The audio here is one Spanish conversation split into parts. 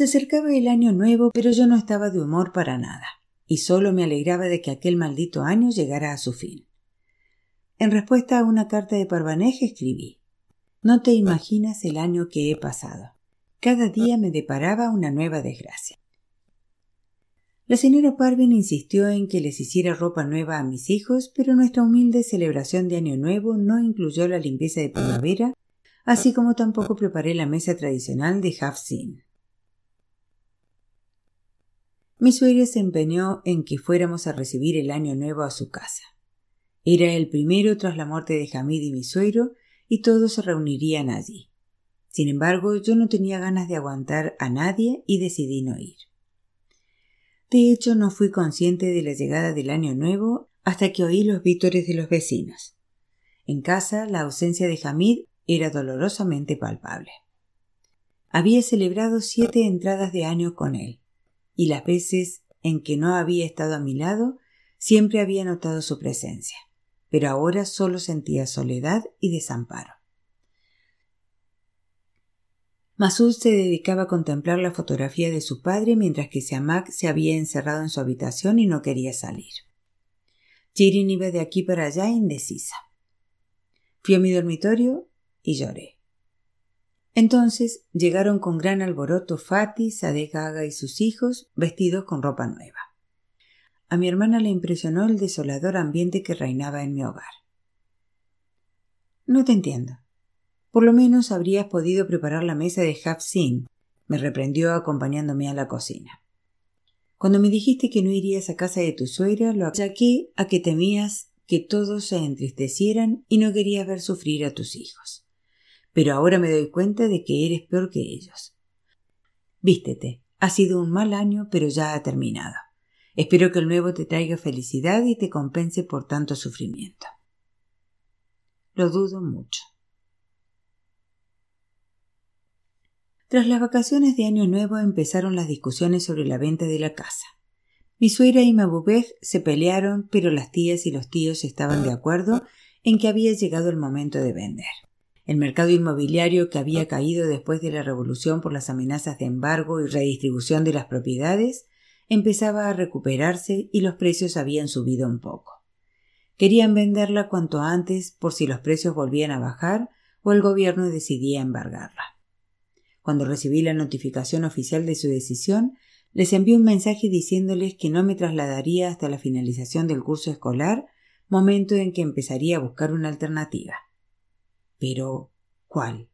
Se acercaba el año nuevo, pero yo no estaba de humor para nada, y solo me alegraba de que aquel maldito año llegara a su fin. En respuesta a una carta de Parvanej escribí No te imaginas el año que he pasado. Cada día me deparaba una nueva desgracia. La señora Parvin insistió en que les hiciera ropa nueva a mis hijos, pero nuestra humilde celebración de Año Nuevo no incluyó la limpieza de primavera, así como tampoco preparé la mesa tradicional de Hafsin. Mi se empeñó en que fuéramos a recibir el Año Nuevo a su casa. Era el primero tras la muerte de Hamid y mi suegro, y todos se reunirían allí. Sin embargo, yo no tenía ganas de aguantar a nadie y decidí no ir. De hecho, no fui consciente de la llegada del año nuevo hasta que oí los vítores de los vecinos. En casa, la ausencia de Hamid era dolorosamente palpable. Había celebrado siete entradas de año con él, y las veces en que no había estado a mi lado, siempre había notado su presencia, pero ahora solo sentía soledad y desamparo. Masud se dedicaba a contemplar la fotografía de su padre mientras que Siamak se había encerrado en su habitación y no quería salir. Jirin iba de aquí para allá indecisa. Fui a mi dormitorio y lloré. Entonces llegaron con gran alboroto Fatih, Sadeh Gaga y sus hijos vestidos con ropa nueva. A mi hermana le impresionó el desolador ambiente que reinaba en mi hogar. No te entiendo, por lo menos habrías podido preparar la mesa de Hafsin, me reprendió acompañándome a la cocina. Cuando me dijiste que no irías a casa de tu suegra, lo achaqué a que temías que todos se entristecieran y no querías ver sufrir a tus hijos. Pero ahora me doy cuenta de que eres peor que ellos. Vístete, ha sido un mal año, pero ya ha terminado. Espero que el nuevo te traiga felicidad y te compense por tanto sufrimiento. Lo dudo mucho. Tras las vacaciones de Año Nuevo empezaron las discusiones sobre la venta de la casa. Mi suegra y Mabubej se pelearon, pero las tías y los tíos estaban de acuerdo en que había llegado el momento de vender. El mercado inmobiliario que había caído después de la revolución por las amenazas de embargo y redistribución de las propiedades empezaba a recuperarse y los precios habían subido un poco. Querían venderla cuanto antes por si los precios volvían a bajar o el gobierno decidía embargarla. Cuando recibí la notificación oficial de su decisión, les envié un mensaje diciéndoles que no me trasladaría hasta la finalización del curso escolar, momento en que empezaría a buscar una alternativa. Pero, ¿cuál?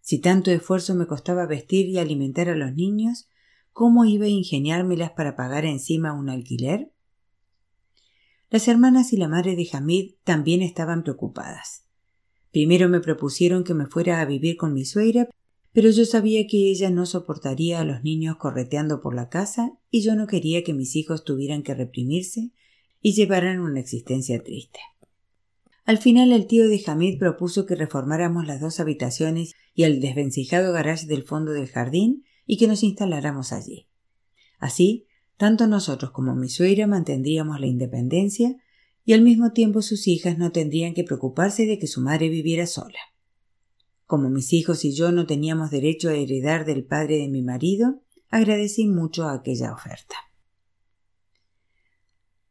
Si tanto esfuerzo me costaba vestir y alimentar a los niños, ¿cómo iba a ingeniármelas para pagar encima un alquiler? Las hermanas y la madre de Hamid también estaban preocupadas. Primero me propusieron que me fuera a vivir con mi suegra, pero yo sabía que ella no soportaría a los niños correteando por la casa y yo no quería que mis hijos tuvieran que reprimirse y llevaran una existencia triste. Al final el tío de Hamid propuso que reformáramos las dos habitaciones y el desvencijado garage del fondo del jardín y que nos instaláramos allí. Así, tanto nosotros como mi suegra mantendríamos la independencia y al mismo tiempo sus hijas no tendrían que preocuparse de que su madre viviera sola. Como mis hijos y yo no teníamos derecho a heredar del padre de mi marido, agradecí mucho aquella oferta.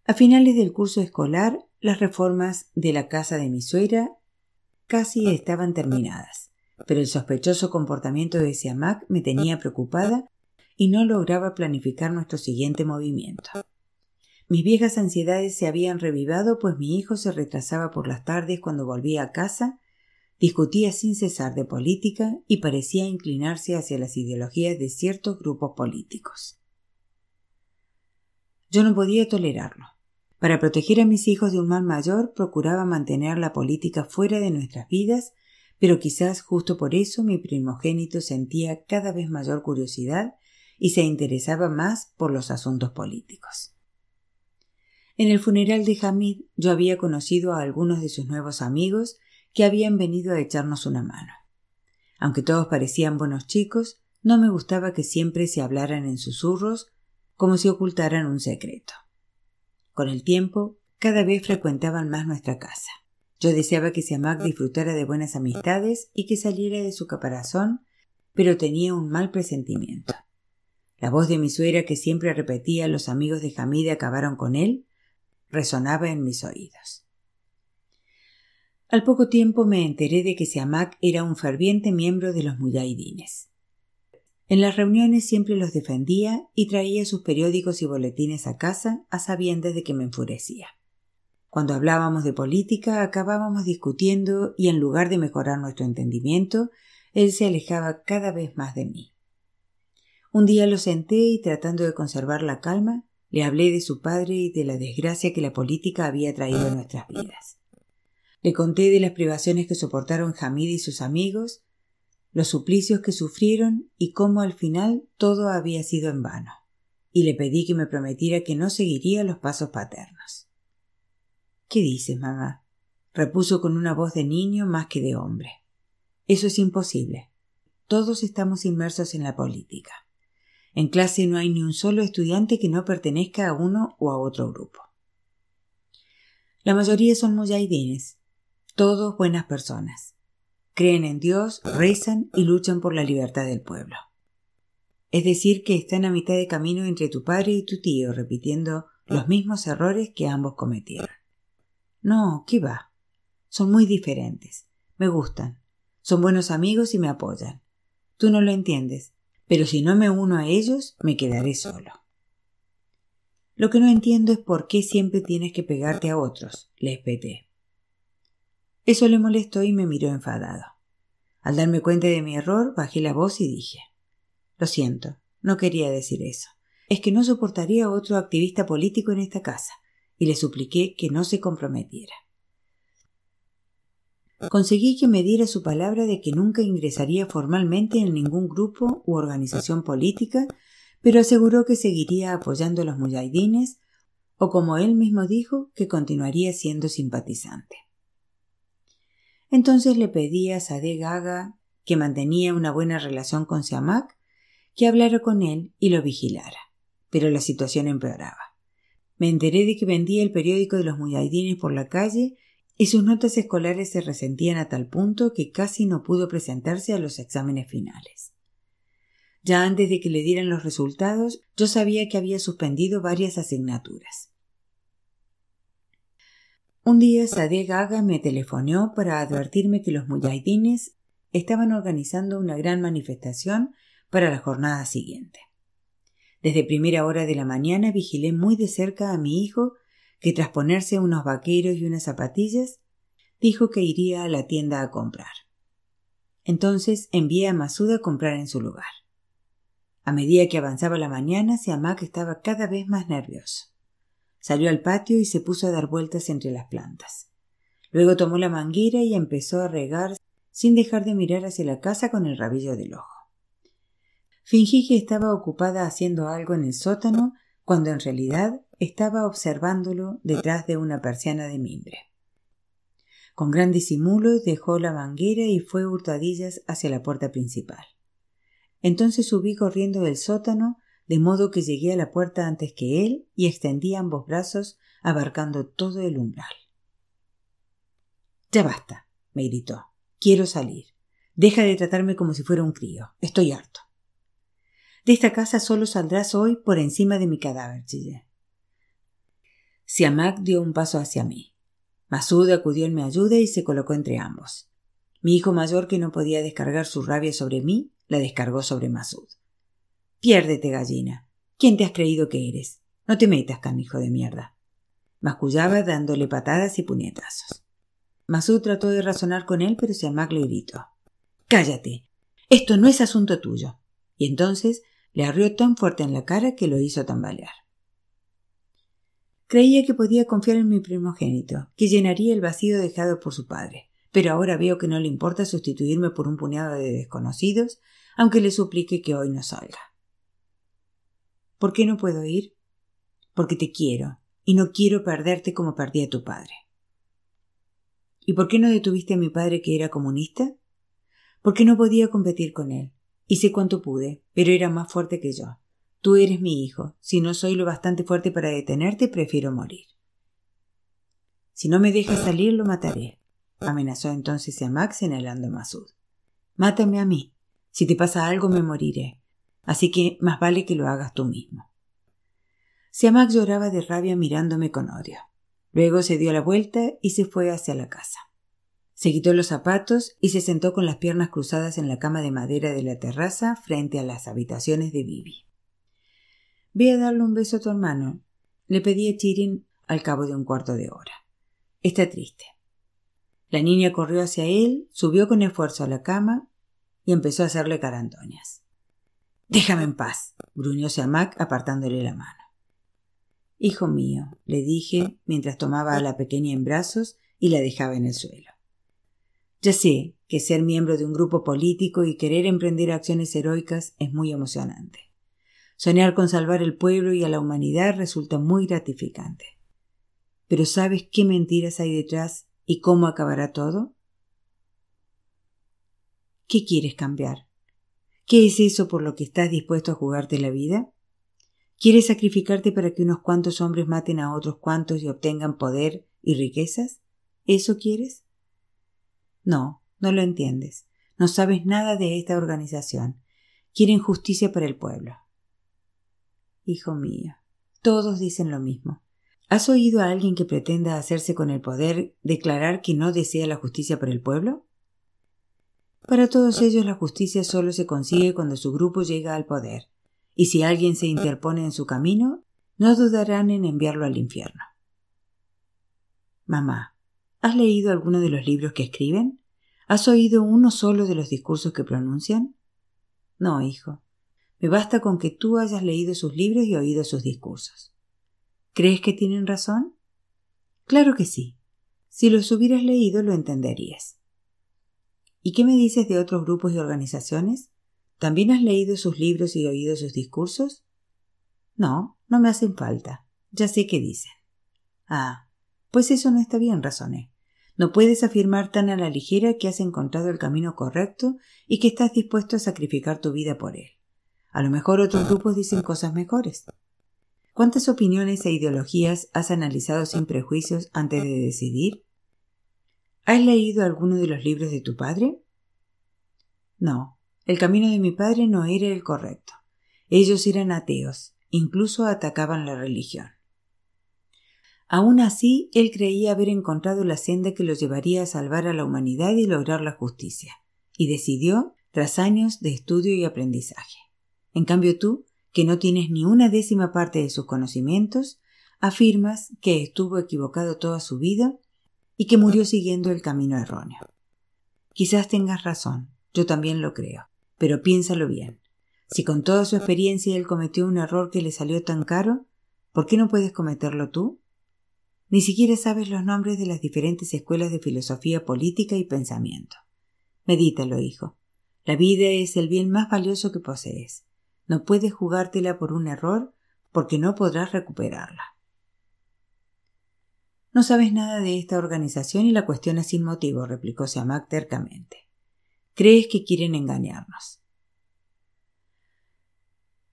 A finales del curso escolar, las reformas de la casa de mi suegra casi estaban terminadas, pero el sospechoso comportamiento de Siamak me tenía preocupada y no lograba planificar nuestro siguiente movimiento. Mis viejas ansiedades se habían revivado, pues mi hijo se retrasaba por las tardes cuando volvía a casa discutía sin cesar de política y parecía inclinarse hacia las ideologías de ciertos grupos políticos. Yo no podía tolerarlo. Para proteger a mis hijos de un mal mayor procuraba mantener la política fuera de nuestras vidas, pero quizás justo por eso mi primogénito sentía cada vez mayor curiosidad y se interesaba más por los asuntos políticos. En el funeral de Hamid yo había conocido a algunos de sus nuevos amigos que habían venido a echarnos una mano. Aunque todos parecían buenos chicos, no me gustaba que siempre se hablaran en susurros como si ocultaran un secreto. Con el tiempo, cada vez frecuentaban más nuestra casa. Yo deseaba que Siamak disfrutara de buenas amistades y que saliera de su caparazón, pero tenía un mal presentimiento. La voz de mi suegra que siempre repetía los amigos de Hamid acabaron con él resonaba en mis oídos. Al poco tiempo me enteré de que Siamak era un ferviente miembro de los muyahidines. En las reuniones siempre los defendía y traía sus periódicos y boletines a casa a sabiendas de que me enfurecía. Cuando hablábamos de política acabábamos discutiendo y en lugar de mejorar nuestro entendimiento, él se alejaba cada vez más de mí. Un día lo senté y tratando de conservar la calma, le hablé de su padre y de la desgracia que la política había traído a nuestras vidas. Le conté de las privaciones que soportaron Hamid y sus amigos, los suplicios que sufrieron y cómo al final todo había sido en vano, y le pedí que me prometiera que no seguiría los pasos paternos. ¿Qué dices, mamá? repuso con una voz de niño más que de hombre. Eso es imposible. Todos estamos inmersos en la política. En clase no hay ni un solo estudiante que no pertenezca a uno o a otro grupo. La mayoría son mujahidines, todos buenas personas. Creen en Dios, rezan y luchan por la libertad del pueblo. Es decir, que están a mitad de camino entre tu padre y tu tío, repitiendo los mismos errores que ambos cometieron. No, ¿qué va? Son muy diferentes. Me gustan. Son buenos amigos y me apoyan. Tú no lo entiendes, pero si no me uno a ellos, me quedaré solo. Lo que no entiendo es por qué siempre tienes que pegarte a otros, le espeté. Eso le molestó y me miró enfadado. Al darme cuenta de mi error, bajé la voz y dije Lo siento, no quería decir eso. Es que no soportaría a otro activista político en esta casa, y le supliqué que no se comprometiera. Conseguí que me diera su palabra de que nunca ingresaría formalmente en ningún grupo u organización política, pero aseguró que seguiría apoyando a los mujahidines o como él mismo dijo, que continuaría siendo simpatizante. Entonces le pedí a Sade Gaga, que mantenía una buena relación con Siamak, que hablara con él y lo vigilara. Pero la situación empeoraba. Me enteré de que vendía el periódico de los mujahidines por la calle y sus notas escolares se resentían a tal punto que casi no pudo presentarse a los exámenes finales. Ya antes de que le dieran los resultados, yo sabía que había suspendido varias asignaturas. Un día Sadeh Gaga me telefonó para advertirme que los mujahidines estaban organizando una gran manifestación para la jornada siguiente. Desde primera hora de la mañana vigilé muy de cerca a mi hijo, que tras ponerse unos vaqueros y unas zapatillas, dijo que iría a la tienda a comprar. Entonces envié a Masud a comprar en su lugar. A medida que avanzaba la mañana, Siamak estaba cada vez más nervioso. Salió al patio y se puso a dar vueltas entre las plantas. Luego tomó la manguera y empezó a regar sin dejar de mirar hacia la casa con el rabillo del ojo. Fingí que estaba ocupada haciendo algo en el sótano cuando en realidad estaba observándolo detrás de una persiana de mimbre. Con gran disimulo dejó la manguera y fue hurtadillas hacia la puerta principal. Entonces subí corriendo del sótano de modo que llegué a la puerta antes que él y extendí ambos brazos abarcando todo el umbral. Ya basta, me gritó. Quiero salir. Deja de tratarme como si fuera un crío. Estoy harto. De esta casa solo saldrás hoy por encima de mi cadáver, chillé. Siamak dio un paso hacia mí. Masud acudió en mi ayuda y se colocó entre ambos. Mi hijo mayor, que no podía descargar su rabia sobre mí, la descargó sobre Masud. Piérdete, gallina. ¿Quién te has creído que eres? No te metas, canijo de mierda. Mascullaba dándole patadas y puñetazos. Masud trató de razonar con él, pero Siamak le gritó. Cállate. Esto no es asunto tuyo. Y entonces le arrió tan fuerte en la cara que lo hizo tambalear. Creía que podía confiar en mi primogénito, que llenaría el vacío dejado por su padre, pero ahora veo que no le importa sustituirme por un puñado de desconocidos, aunque le suplique que hoy no salga. ¿Por qué no puedo ir? Porque te quiero, y no quiero perderte como perdí a tu padre. ¿Y por qué no detuviste a mi padre que era comunista? Porque no podía competir con él. Hice cuanto pude, pero era más fuerte que yo. Tú eres mi hijo. Si no soy lo bastante fuerte para detenerte, prefiero morir. Si no me dejas salir, lo mataré, amenazó entonces a Max señalando a Masud. Mátame a mí. Si te pasa algo, me moriré. Así que más vale que lo hagas tú mismo. Siamak lloraba de rabia mirándome con odio. Luego se dio la vuelta y se fue hacia la casa. Se quitó los zapatos y se sentó con las piernas cruzadas en la cama de madera de la terraza frente a las habitaciones de Bibi. Ve a darle un beso a tu hermano, le pedí a Chirin al cabo de un cuarto de hora. Está triste. La niña corrió hacia él, subió con esfuerzo a la cama y empezó a hacerle carantoñas. Déjame en paz, gruñó Siamak apartándole la mano. Hijo mío, le dije mientras tomaba a la pequeña en brazos y la dejaba en el suelo. Ya sé que ser miembro de un grupo político y querer emprender acciones heroicas es muy emocionante. Soñar con salvar el pueblo y a la humanidad resulta muy gratificante. Pero ¿sabes qué mentiras hay detrás y cómo acabará todo? ¿Qué quieres cambiar? ¿Qué es eso por lo que estás dispuesto a jugarte la vida? ¿Quieres sacrificarte para que unos cuantos hombres maten a otros cuantos y obtengan poder y riquezas? ¿Eso quieres? No, no lo entiendes. No sabes nada de esta organización. Quieren justicia para el pueblo. Hijo mío, todos dicen lo mismo. ¿Has oído a alguien que pretenda hacerse con el poder declarar que no desea la justicia para el pueblo? Para todos ellos la justicia solo se consigue cuando su grupo llega al poder, y si alguien se interpone en su camino, no dudarán en enviarlo al infierno. Mamá, ¿has leído alguno de los libros que escriben? ¿Has oído uno solo de los discursos que pronuncian? No, hijo. Me basta con que tú hayas leído sus libros y oído sus discursos. ¿Crees que tienen razón? Claro que sí. Si los hubieras leído lo entenderías. ¿Y qué me dices de otros grupos y organizaciones? ¿También has leído sus libros y oído sus discursos? No, no me hacen falta. Ya sé qué dicen. Ah, pues eso no está bien, razoné. No puedes afirmar tan a la ligera que has encontrado el camino correcto y que estás dispuesto a sacrificar tu vida por él. A lo mejor otros grupos dicen cosas mejores. ¿Cuántas opiniones e ideologías has analizado sin prejuicios antes de decidir? ¿Has leído alguno de los libros de tu padre? No, el camino de mi padre no era el correcto. Ellos eran ateos, incluso atacaban la religión. Aún así, él creía haber encontrado la senda que lo llevaría a salvar a la humanidad y lograr la justicia, y decidió tras años de estudio y aprendizaje. En cambio tú, que no tienes ni una décima parte de sus conocimientos, afirmas que estuvo equivocado toda su vida y que murió siguiendo el camino erróneo. Quizás tengas razón, yo también lo creo. Pero piénsalo bien. Si con toda su experiencia él cometió un error que le salió tan caro, ¿por qué no puedes cometerlo tú? Ni siquiera sabes los nombres de las diferentes escuelas de filosofía política y pensamiento. Medítalo, hijo. La vida es el bien más valioso que posees. No puedes jugártela por un error porque no podrás recuperarla. No sabes nada de esta organización y la cuestionas sin motivo, replicó Siamak tercamente. Crees que quieren engañarnos.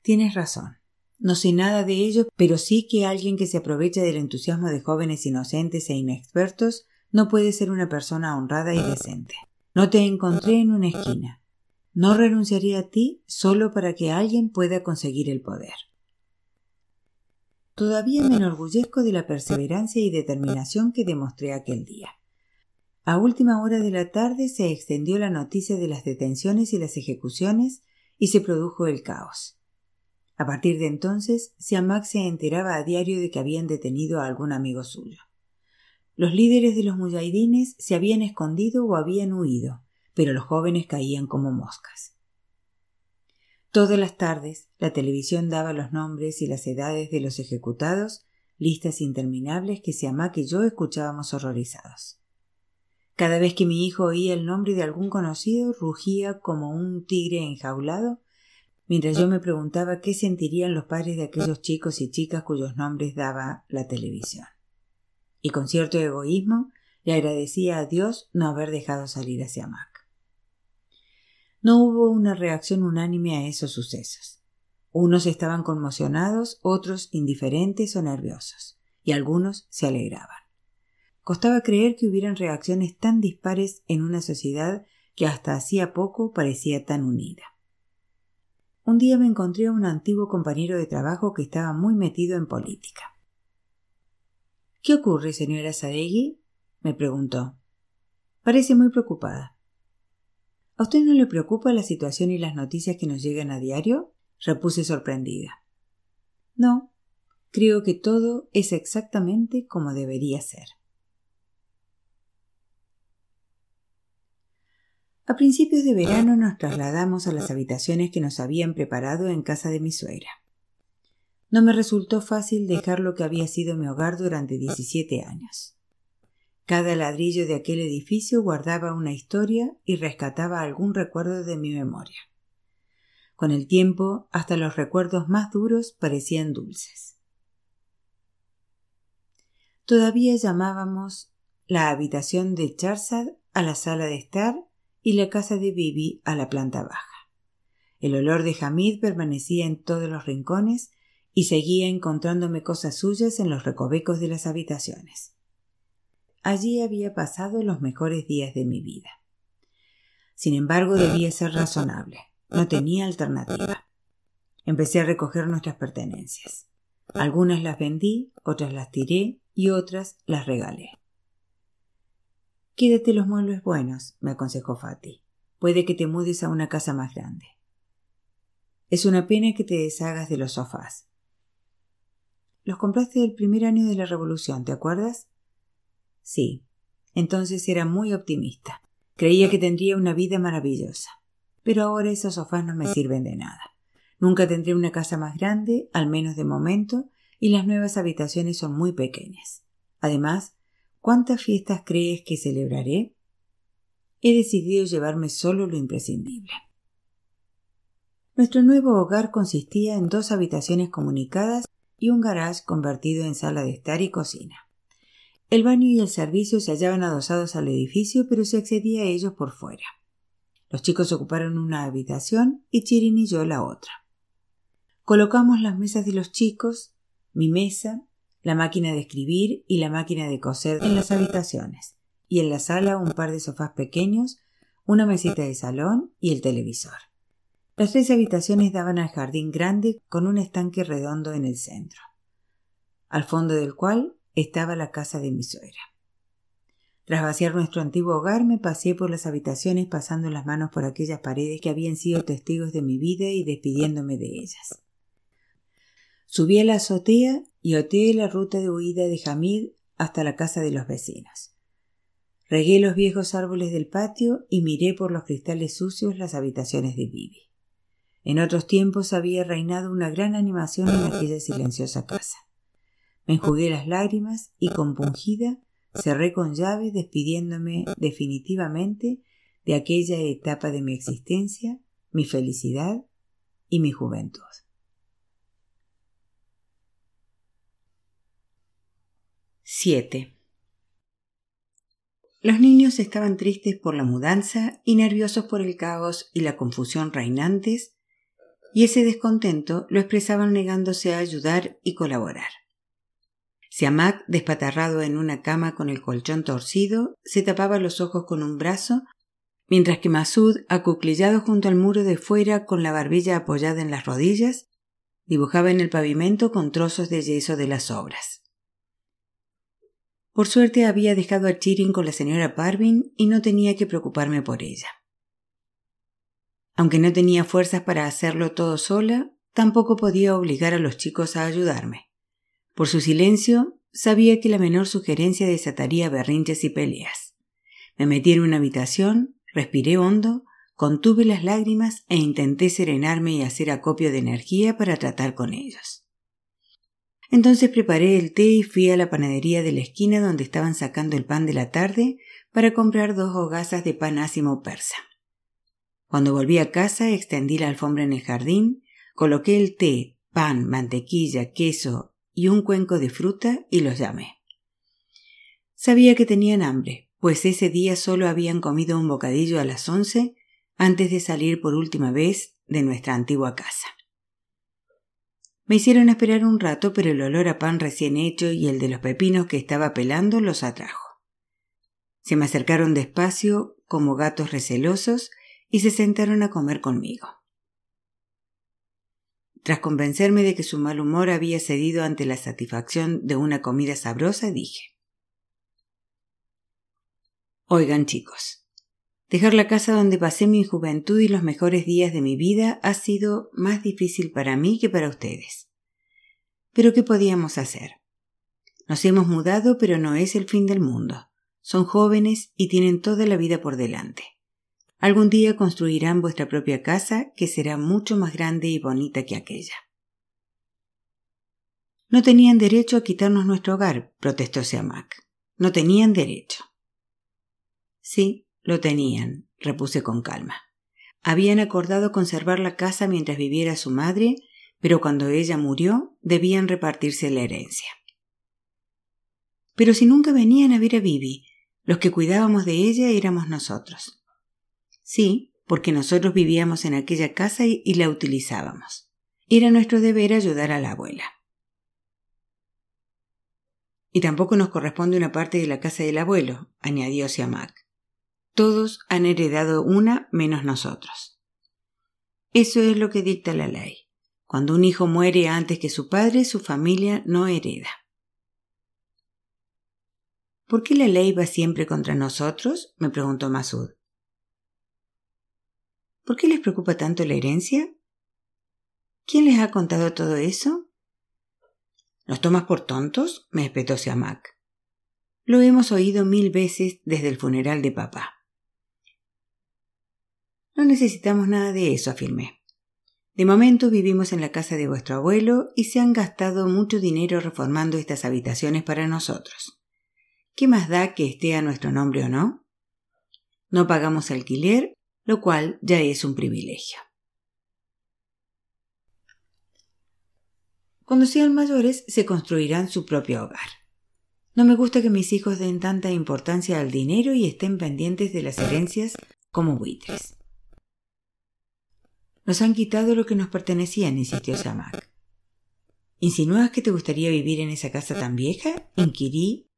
Tienes razón. No sé nada de ello, pero sí que alguien que se aprovecha del entusiasmo de jóvenes inocentes e inexpertos no puede ser una persona honrada y decente. No te encontré en una esquina. No renunciaría a ti solo para que alguien pueda conseguir el poder. Todavía me enorgullezco de la perseverancia y determinación que demostré aquel día. A última hora de la tarde se extendió la noticia de las detenciones y las ejecuciones y se produjo el caos. A partir de entonces, Siamak se enteraba a diario de que habían detenido a algún amigo suyo. Los líderes de los mujahidines se habían escondido o habían huido, pero los jóvenes caían como moscas. Todas las tardes la televisión daba los nombres y las edades de los ejecutados, listas interminables que Siamak y yo escuchábamos horrorizados. Cada vez que mi hijo oía el nombre de algún conocido, rugía como un tigre enjaulado, mientras yo me preguntaba qué sentirían los padres de aquellos chicos y chicas cuyos nombres daba la televisión. Y con cierto egoísmo le agradecía a Dios no haber dejado salir hacia Mac. No hubo una reacción unánime a esos sucesos. Unos estaban conmocionados, otros indiferentes o nerviosos, y algunos se alegraban. Costaba creer que hubieran reacciones tan dispares en una sociedad que hasta hacía poco parecía tan unida. un día me encontré a un antiguo compañero de trabajo que estaba muy metido en política. ¿Qué ocurre, señora Sadegui? me preguntó. Parece muy preocupada. ¿A usted no le preocupa la situación y las noticias que nos llegan a diario? Repuse sorprendida. No, creo que todo es exactamente como debería ser. A principios de verano nos trasladamos a las habitaciones que nos habían preparado en casa de mi suegra. No me resultó fácil dejar lo que había sido mi hogar durante 17 años. Cada ladrillo de aquel edificio guardaba una historia y rescataba algún recuerdo de mi memoria. Con el tiempo, hasta los recuerdos más duros parecían dulces. Todavía llamábamos la habitación de Charzad a la sala de estar y la casa de Bibi a la planta baja. El olor de Hamid permanecía en todos los rincones y seguía encontrándome cosas suyas en los recovecos de las habitaciones. Allí había pasado los mejores días de mi vida. Sin embargo, debía ser razonable. No tenía alternativa. Empecé a recoger nuestras pertenencias. Algunas las vendí, otras las tiré y otras las regalé. Quédate los muebles buenos, me aconsejó Fati. Puede que te mudes a una casa más grande. Es una pena que te deshagas de los sofás. Los compraste el primer año de la revolución, ¿te acuerdas? Sí. Entonces era muy optimista. Creía que tendría una vida maravillosa. Pero ahora esos sofás no me sirven de nada. Nunca tendré una casa más grande, al menos de momento, y las nuevas habitaciones son muy pequeñas. Además, ¿Cuántas fiestas crees que celebraré? He decidido llevarme solo lo imprescindible. Nuestro nuevo hogar consistía en dos habitaciones comunicadas y un garage convertido en sala de estar y cocina. El baño y el servicio se hallaban adosados al edificio, pero se accedía a ellos por fuera. Los chicos ocuparon una habitación y Chirin y yo la otra. Colocamos las mesas de los chicos, mi mesa, la máquina de escribir y la máquina de coser en las habitaciones, y en la sala un par de sofás pequeños, una mesita de salón y el televisor. Las tres habitaciones daban al jardín grande con un estanque redondo en el centro, al fondo del cual estaba la casa de mi suegra. Tras vaciar nuestro antiguo hogar, me paseé por las habitaciones pasando las manos por aquellas paredes que habían sido testigos de mi vida y despidiéndome de ellas. Subí a la azotea y oteé la ruta de huida de Hamid hasta la casa de los vecinos. Regué los viejos árboles del patio y miré por los cristales sucios las habitaciones de Bibi. En otros tiempos había reinado una gran animación en aquella silenciosa casa. Me enjugué las lágrimas y compungida cerré con llave despidiéndome definitivamente de aquella etapa de mi existencia, mi felicidad y mi juventud. 7. Los niños estaban tristes por la mudanza y nerviosos por el caos y la confusión reinantes, y ese descontento lo expresaban negándose a ayudar y colaborar. Siamak, despatarrado en una cama con el colchón torcido, se tapaba los ojos con un brazo, mientras que Masud, acuclillado junto al muro de fuera con la barbilla apoyada en las rodillas, dibujaba en el pavimento con trozos de yeso de las obras. Por suerte había dejado a Chirin con la señora Parvin y no tenía que preocuparme por ella. Aunque no tenía fuerzas para hacerlo todo sola, tampoco podía obligar a los chicos a ayudarme. Por su silencio, sabía que la menor sugerencia desataría berrinches y peleas. Me metí en una habitación, respiré hondo, contuve las lágrimas e intenté serenarme y hacer acopio de energía para tratar con ellos. Entonces preparé el té y fui a la panadería de la esquina donde estaban sacando el pan de la tarde para comprar dos hogazas de pan ácimo persa. Cuando volví a casa extendí la alfombra en el jardín, coloqué el té, pan, mantequilla, queso y un cuenco de fruta y los llamé. Sabía que tenían hambre, pues ese día solo habían comido un bocadillo a las once antes de salir por última vez de nuestra antigua casa. Me hicieron esperar un rato, pero el olor a pan recién hecho y el de los pepinos que estaba pelando los atrajo. Se me acercaron despacio, como gatos recelosos, y se sentaron a comer conmigo. Tras convencerme de que su mal humor había cedido ante la satisfacción de una comida sabrosa, dije Oigan chicos, dejar la casa donde pasé mi juventud y los mejores días de mi vida ha sido más difícil para mí que para ustedes. Pero ¿qué podíamos hacer? Nos hemos mudado, pero no es el fin del mundo. Son jóvenes y tienen toda la vida por delante. Algún día construirán vuestra propia casa que será mucho más grande y bonita que aquella. No tenían derecho a quitarnos nuestro hogar, protestó Siamak. No tenían derecho. Sí, lo tenían, repuse con calma. Habían acordado conservar la casa mientras viviera su madre, pero cuando ella murió debían repartirse la herencia. Pero si nunca venían a ver a Bibi, los que cuidábamos de ella éramos nosotros. Sí, porque nosotros vivíamos en aquella casa y, la utilizábamos. Era nuestro deber ayudar a la abuela. Y tampoco nos corresponde una parte de la casa del abuelo, añadió Siamak. Todos han heredado una menos nosotros. Eso es lo que dicta la ley. Cuando un hijo muere antes que su padre, su familia no hereda. ¿Por qué la ley va siempre contra nosotros? me preguntó Masud. ¿Por qué les preocupa tanto la herencia? ¿Quién les ha contado todo eso? ¿Nos tomas por tontos? me espetó Siamak. Lo hemos oído mil veces desde el funeral de papá. No necesitamos nada de eso, afirmé. De momento vivimos en la casa de vuestro abuelo y se han gastado mucho dinero reformando estas habitaciones para nosotros. ¿Qué más da que esté a nuestro nombre o no? No pagamos alquiler lo cual ya es un privilegio. Cuando sean mayores se construirán su propio hogar. No me gusta que mis hijos den tanta importancia al dinero y estén pendientes de las herencias como buitres. Nos han quitado lo que nos pertenecía, insistió Samak. ¿Insinúas que te gustaría vivir en esa casa tan vieja? inquirí,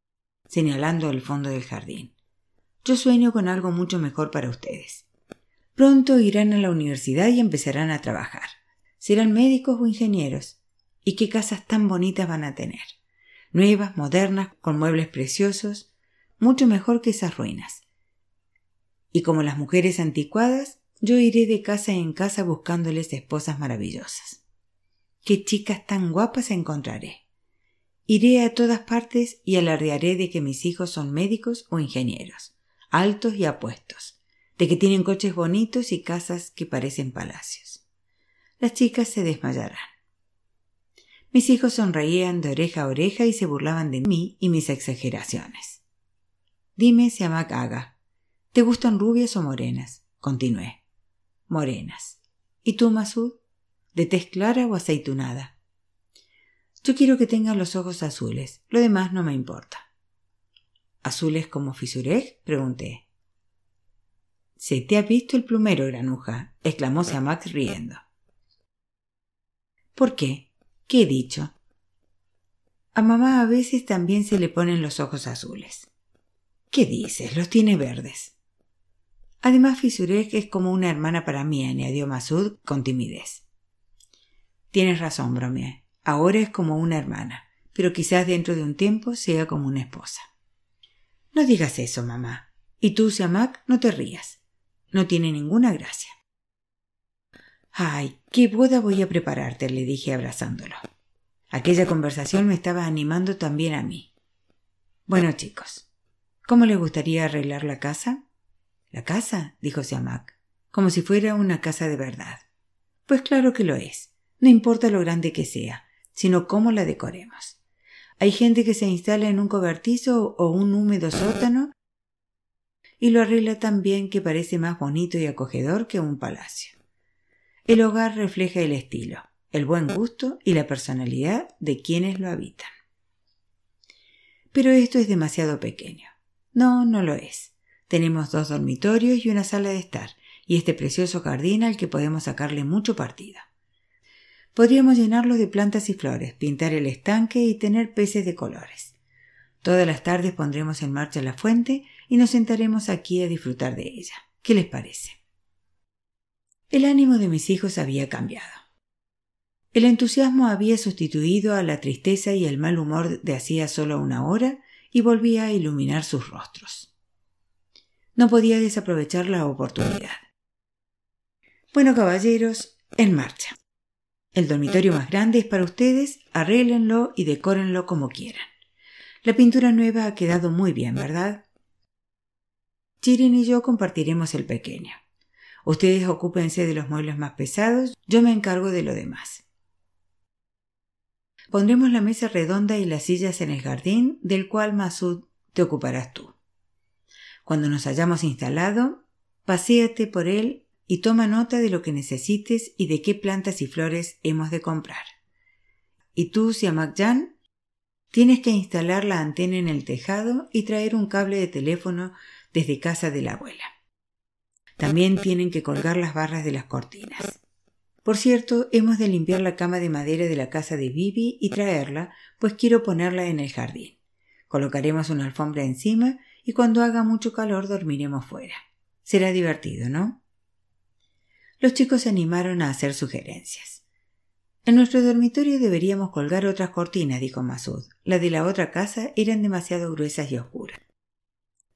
señalando el fondo del jardín. Yo sueño con algo mucho mejor para ustedes. Pronto irán a la universidad y empezarán a trabajar. Serán médicos o ingenieros. ¿Y qué casas tan bonitas van a tener? Nuevas, modernas, con muebles preciosos, mucho mejor que esas ruinas. Y como las mujeres anticuadas, yo iré de casa en casa buscándoles esposas maravillosas. Qué chicas tan guapas encontraré. Iré a todas partes y alardearé de que mis hijos son médicos o ingenieros, altos y apuestos de que tienen coches bonitos y casas que parecen palacios. Las chicas se desmayarán. Mis hijos sonreían de oreja a oreja y se burlaban de mí y mis exageraciones. Dime, si Haga, ¿te gustan rubias o morenas? Continué. Morenas. ¿Y tú, Masud? ¿De tez clara o aceitunada? Yo quiero que tengan los ojos azules, lo demás no me importa. ¿Azules como Fisurek? pregunté. Se te ha visto el plumero, granuja, exclamó Max riendo. ¿Por qué? ¿Qué he dicho? A mamá a veces también se le ponen los ojos azules. ¿Qué dices? Los tiene verdes. Además, Fisurek es como una hermana para mí, añadió Masud con timidez. Tienes razón, bromeé. Ahora es como una hermana, pero quizás dentro de un tiempo sea como una esposa. No digas eso, mamá. Y tú, Siamak, no te rías. No tiene ninguna gracia. Ay, qué boda voy a prepararte, le dije abrazándolo. Aquella conversación me estaba animando también a mí. Bueno, chicos, ¿cómo les gustaría arreglar la casa? ¿La casa? dijo Siamak, como si fuera una casa de verdad. Pues claro que lo es. No importa lo grande que sea, sino cómo la decoremos. Hay gente que se instala en un cobertizo o un húmedo sótano y lo arregla tan bien que parece más bonito y acogedor que un palacio. El hogar refleja el estilo, el buen gusto y la personalidad de quienes lo habitan. Pero esto es demasiado pequeño. No, no lo es. Tenemos dos dormitorios y una sala de estar, y este precioso jardín al que podemos sacarle mucho partido. Podríamos llenarlo de plantas y flores, pintar el estanque y tener peces de colores. Todas las tardes pondremos en marcha la fuente y nos sentaremos aquí a disfrutar de ella. ¿Qué les parece? El ánimo de mis hijos había cambiado. El entusiasmo había sustituido a la tristeza y el mal humor de hacía solo una hora y volvía a iluminar sus rostros. No podía desaprovechar la oportunidad. Bueno, caballeros, en marcha. El dormitorio más grande es para ustedes, arréglenlo y decórenlo como quieran. La pintura nueva ha quedado muy bien, ¿verdad? Chirin y yo compartiremos el pequeño. Ustedes ocúpense de los muebles más pesados, yo me encargo de lo demás. Pondremos la mesa redonda y las sillas en el jardín, del cual Masud te ocuparás tú. Cuando nos hayamos instalado, paséate por él y toma nota de lo que necesites y de qué plantas y flores hemos de comprar. Y tú, Siamak-Jan, tienes que instalar la antena en el tejado y traer un cable de teléfono desde casa de la abuela. También tienen que colgar las barras de las cortinas. Por cierto, hemos de limpiar la cama de madera de la casa de Bibi y traerla, pues quiero ponerla en el jardín. Colocaremos una alfombra encima y cuando haga mucho calor dormiremos fuera. Será divertido, ¿no? Los chicos se animaron a hacer sugerencias. En nuestro dormitorio deberíamos colgar otras cortinas, dijo Masud. Las de la otra casa eran demasiado gruesas y oscuras.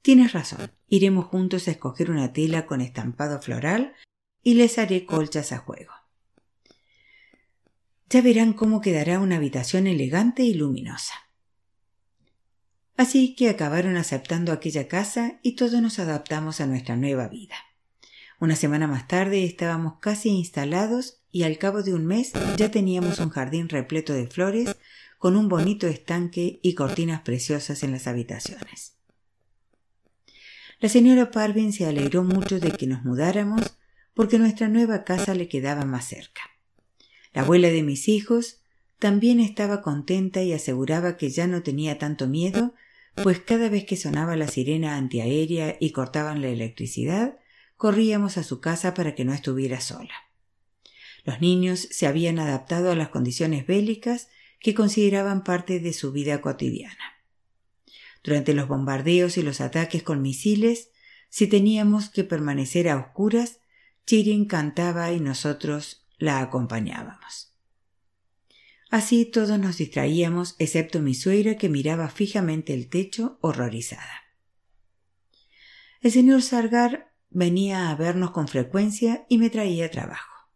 Tienes razón. Iremos juntos a escoger una tela con estampado floral y les haré colchas a juego. Ya verán cómo quedará una habitación elegante y luminosa. Así que acabaron aceptando aquella casa y todos nos adaptamos a nuestra nueva vida. Una semana más tarde estábamos casi instalados y al cabo de un mes ya teníamos un jardín repleto de flores con un bonito estanque y cortinas preciosas en las habitaciones. La señora Parvin se alegró mucho de que nos mudáramos porque nuestra nueva casa le quedaba más cerca. La abuela de mis hijos también estaba contenta y aseguraba que ya no tenía tanto miedo, pues cada vez que sonaba la sirena antiaérea y cortaban la electricidad, corríamos a su casa para que no estuviera sola. Los niños se habían adaptado a las condiciones bélicas que consideraban parte de su vida cotidiana. Durante los bombardeos y los ataques con misiles, si teníamos que permanecer a oscuras, Chirin cantaba y nosotros la acompañábamos. Así todos nos distraíamos, excepto mi suegra que miraba fijamente el techo, horrorizada. El señor Sargar Venía a vernos con frecuencia y me traía trabajo.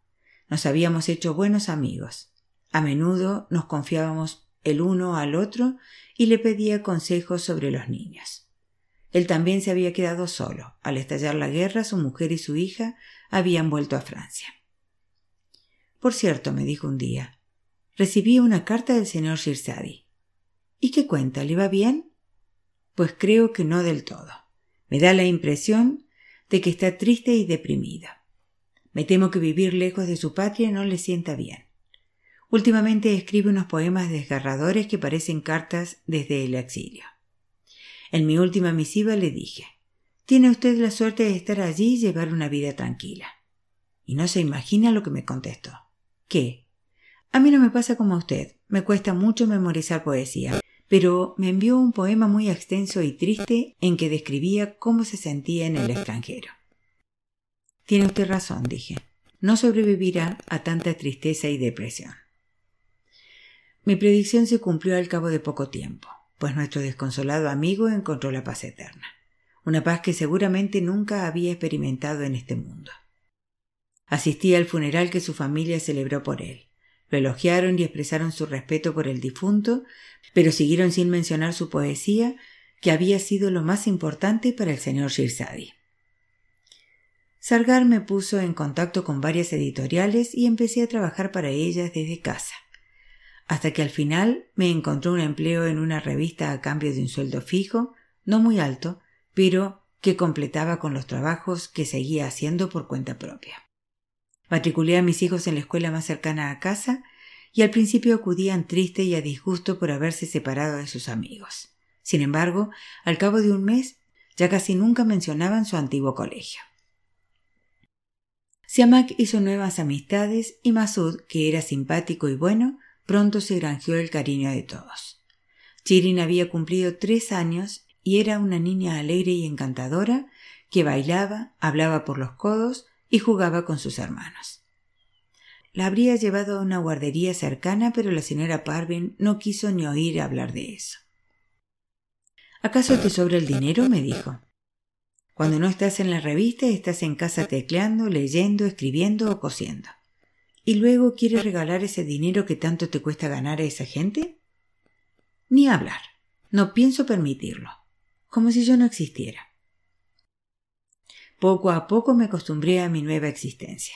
Nos habíamos hecho buenos amigos. A menudo nos confiábamos el uno al otro y le pedía consejos sobre los niños. Él también se había quedado solo. Al estallar la guerra, su mujer y su hija habían vuelto a Francia. Por cierto, me dijo un día, recibí una carta del señor Shirzadi. ¿Y qué cuenta? ¿Le va bien? Pues creo que no del todo. Me da la impresión de que está triste y deprimida. Me temo que vivir lejos de su patria no le sienta bien. Últimamente escribe unos poemas desgarradores que parecen cartas desde el exilio. En mi última misiva le dije Tiene usted la suerte de estar allí y llevar una vida tranquila. Y no se imagina lo que me contestó. ¿Qué? A mí no me pasa como a usted. Me cuesta mucho memorizar poesía, pero me envió un poema muy extenso y triste en que describía cómo se sentía en el extranjero. Tiene usted razón, dije. No sobrevivirá a tanta tristeza y depresión. Mi predicción se cumplió al cabo de poco tiempo, pues nuestro desconsolado amigo encontró la paz eterna, una paz que seguramente nunca había experimentado en este mundo. Asistí al funeral que su familia celebró por él. Lo elogiaron y expresaron su respeto por el difunto, pero siguieron sin mencionar su poesía, que había sido lo más importante para el señor Shirzadi. Sargar me puso en contacto con varias editoriales y empecé a trabajar para ellas desde casa, hasta que al final me encontró un empleo en una revista a cambio de un sueldo fijo, no muy alto, pero que completaba con los trabajos que seguía haciendo por cuenta propia. Matriculé a mis hijos en la escuela más cercana a casa y al principio acudían triste y a disgusto por haberse separado de sus amigos. Sin embargo, al cabo de un mes ya casi nunca mencionaban su antiguo colegio. Siamak hizo nuevas amistades y Masud, que era simpático y bueno, pronto se granjeó el cariño de todos. Chirin había cumplido tres años y era una niña alegre y encantadora que bailaba, hablaba por los codos y jugaba con sus hermanos. La habría llevado a una guardería cercana, pero la señora Parvin no quiso ni oír hablar de eso. ¿Acaso te sobra el dinero? me dijo. Cuando no estás en la revista, estás en casa tecleando, leyendo, escribiendo o cosiendo. ¿Y luego quieres regalar ese dinero que tanto te cuesta ganar a esa gente? Ni hablar. No pienso permitirlo. Como si yo no existiera. Poco a poco me acostumbré a mi nueva existencia.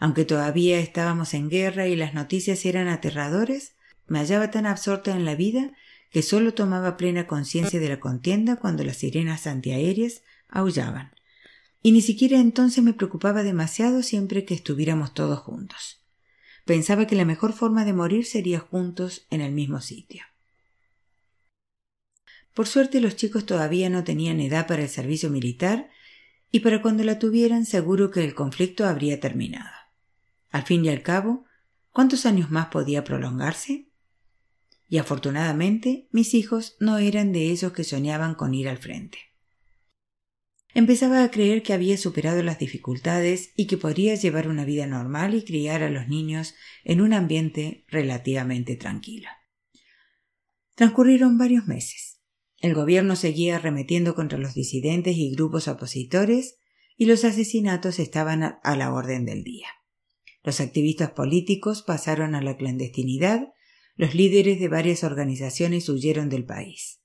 Aunque todavía estábamos en guerra y las noticias eran aterradores, me hallaba tan absorta en la vida que solo tomaba plena conciencia de la contienda cuando las sirenas antiaéreas aullaban. Y ni siquiera entonces me preocupaba demasiado siempre que estuviéramos todos juntos. Pensaba que la mejor forma de morir sería juntos en el mismo sitio. Por suerte los chicos todavía no tenían edad para el servicio militar y para cuando la tuvieran seguro que el conflicto habría terminado. Al fin y al cabo, ¿cuántos años más podía prolongarse? Y afortunadamente mis hijos no eran de esos que soñaban con ir al frente. Empezaba a creer que había superado las dificultades y que podría llevar una vida normal y criar a los niños en un ambiente relativamente tranquilo. Transcurrieron varios meses. El gobierno seguía arremetiendo contra los disidentes y grupos opositores y los asesinatos estaban a la orden del día. Los activistas políticos pasaron a la clandestinidad, los líderes de varias organizaciones huyeron del país.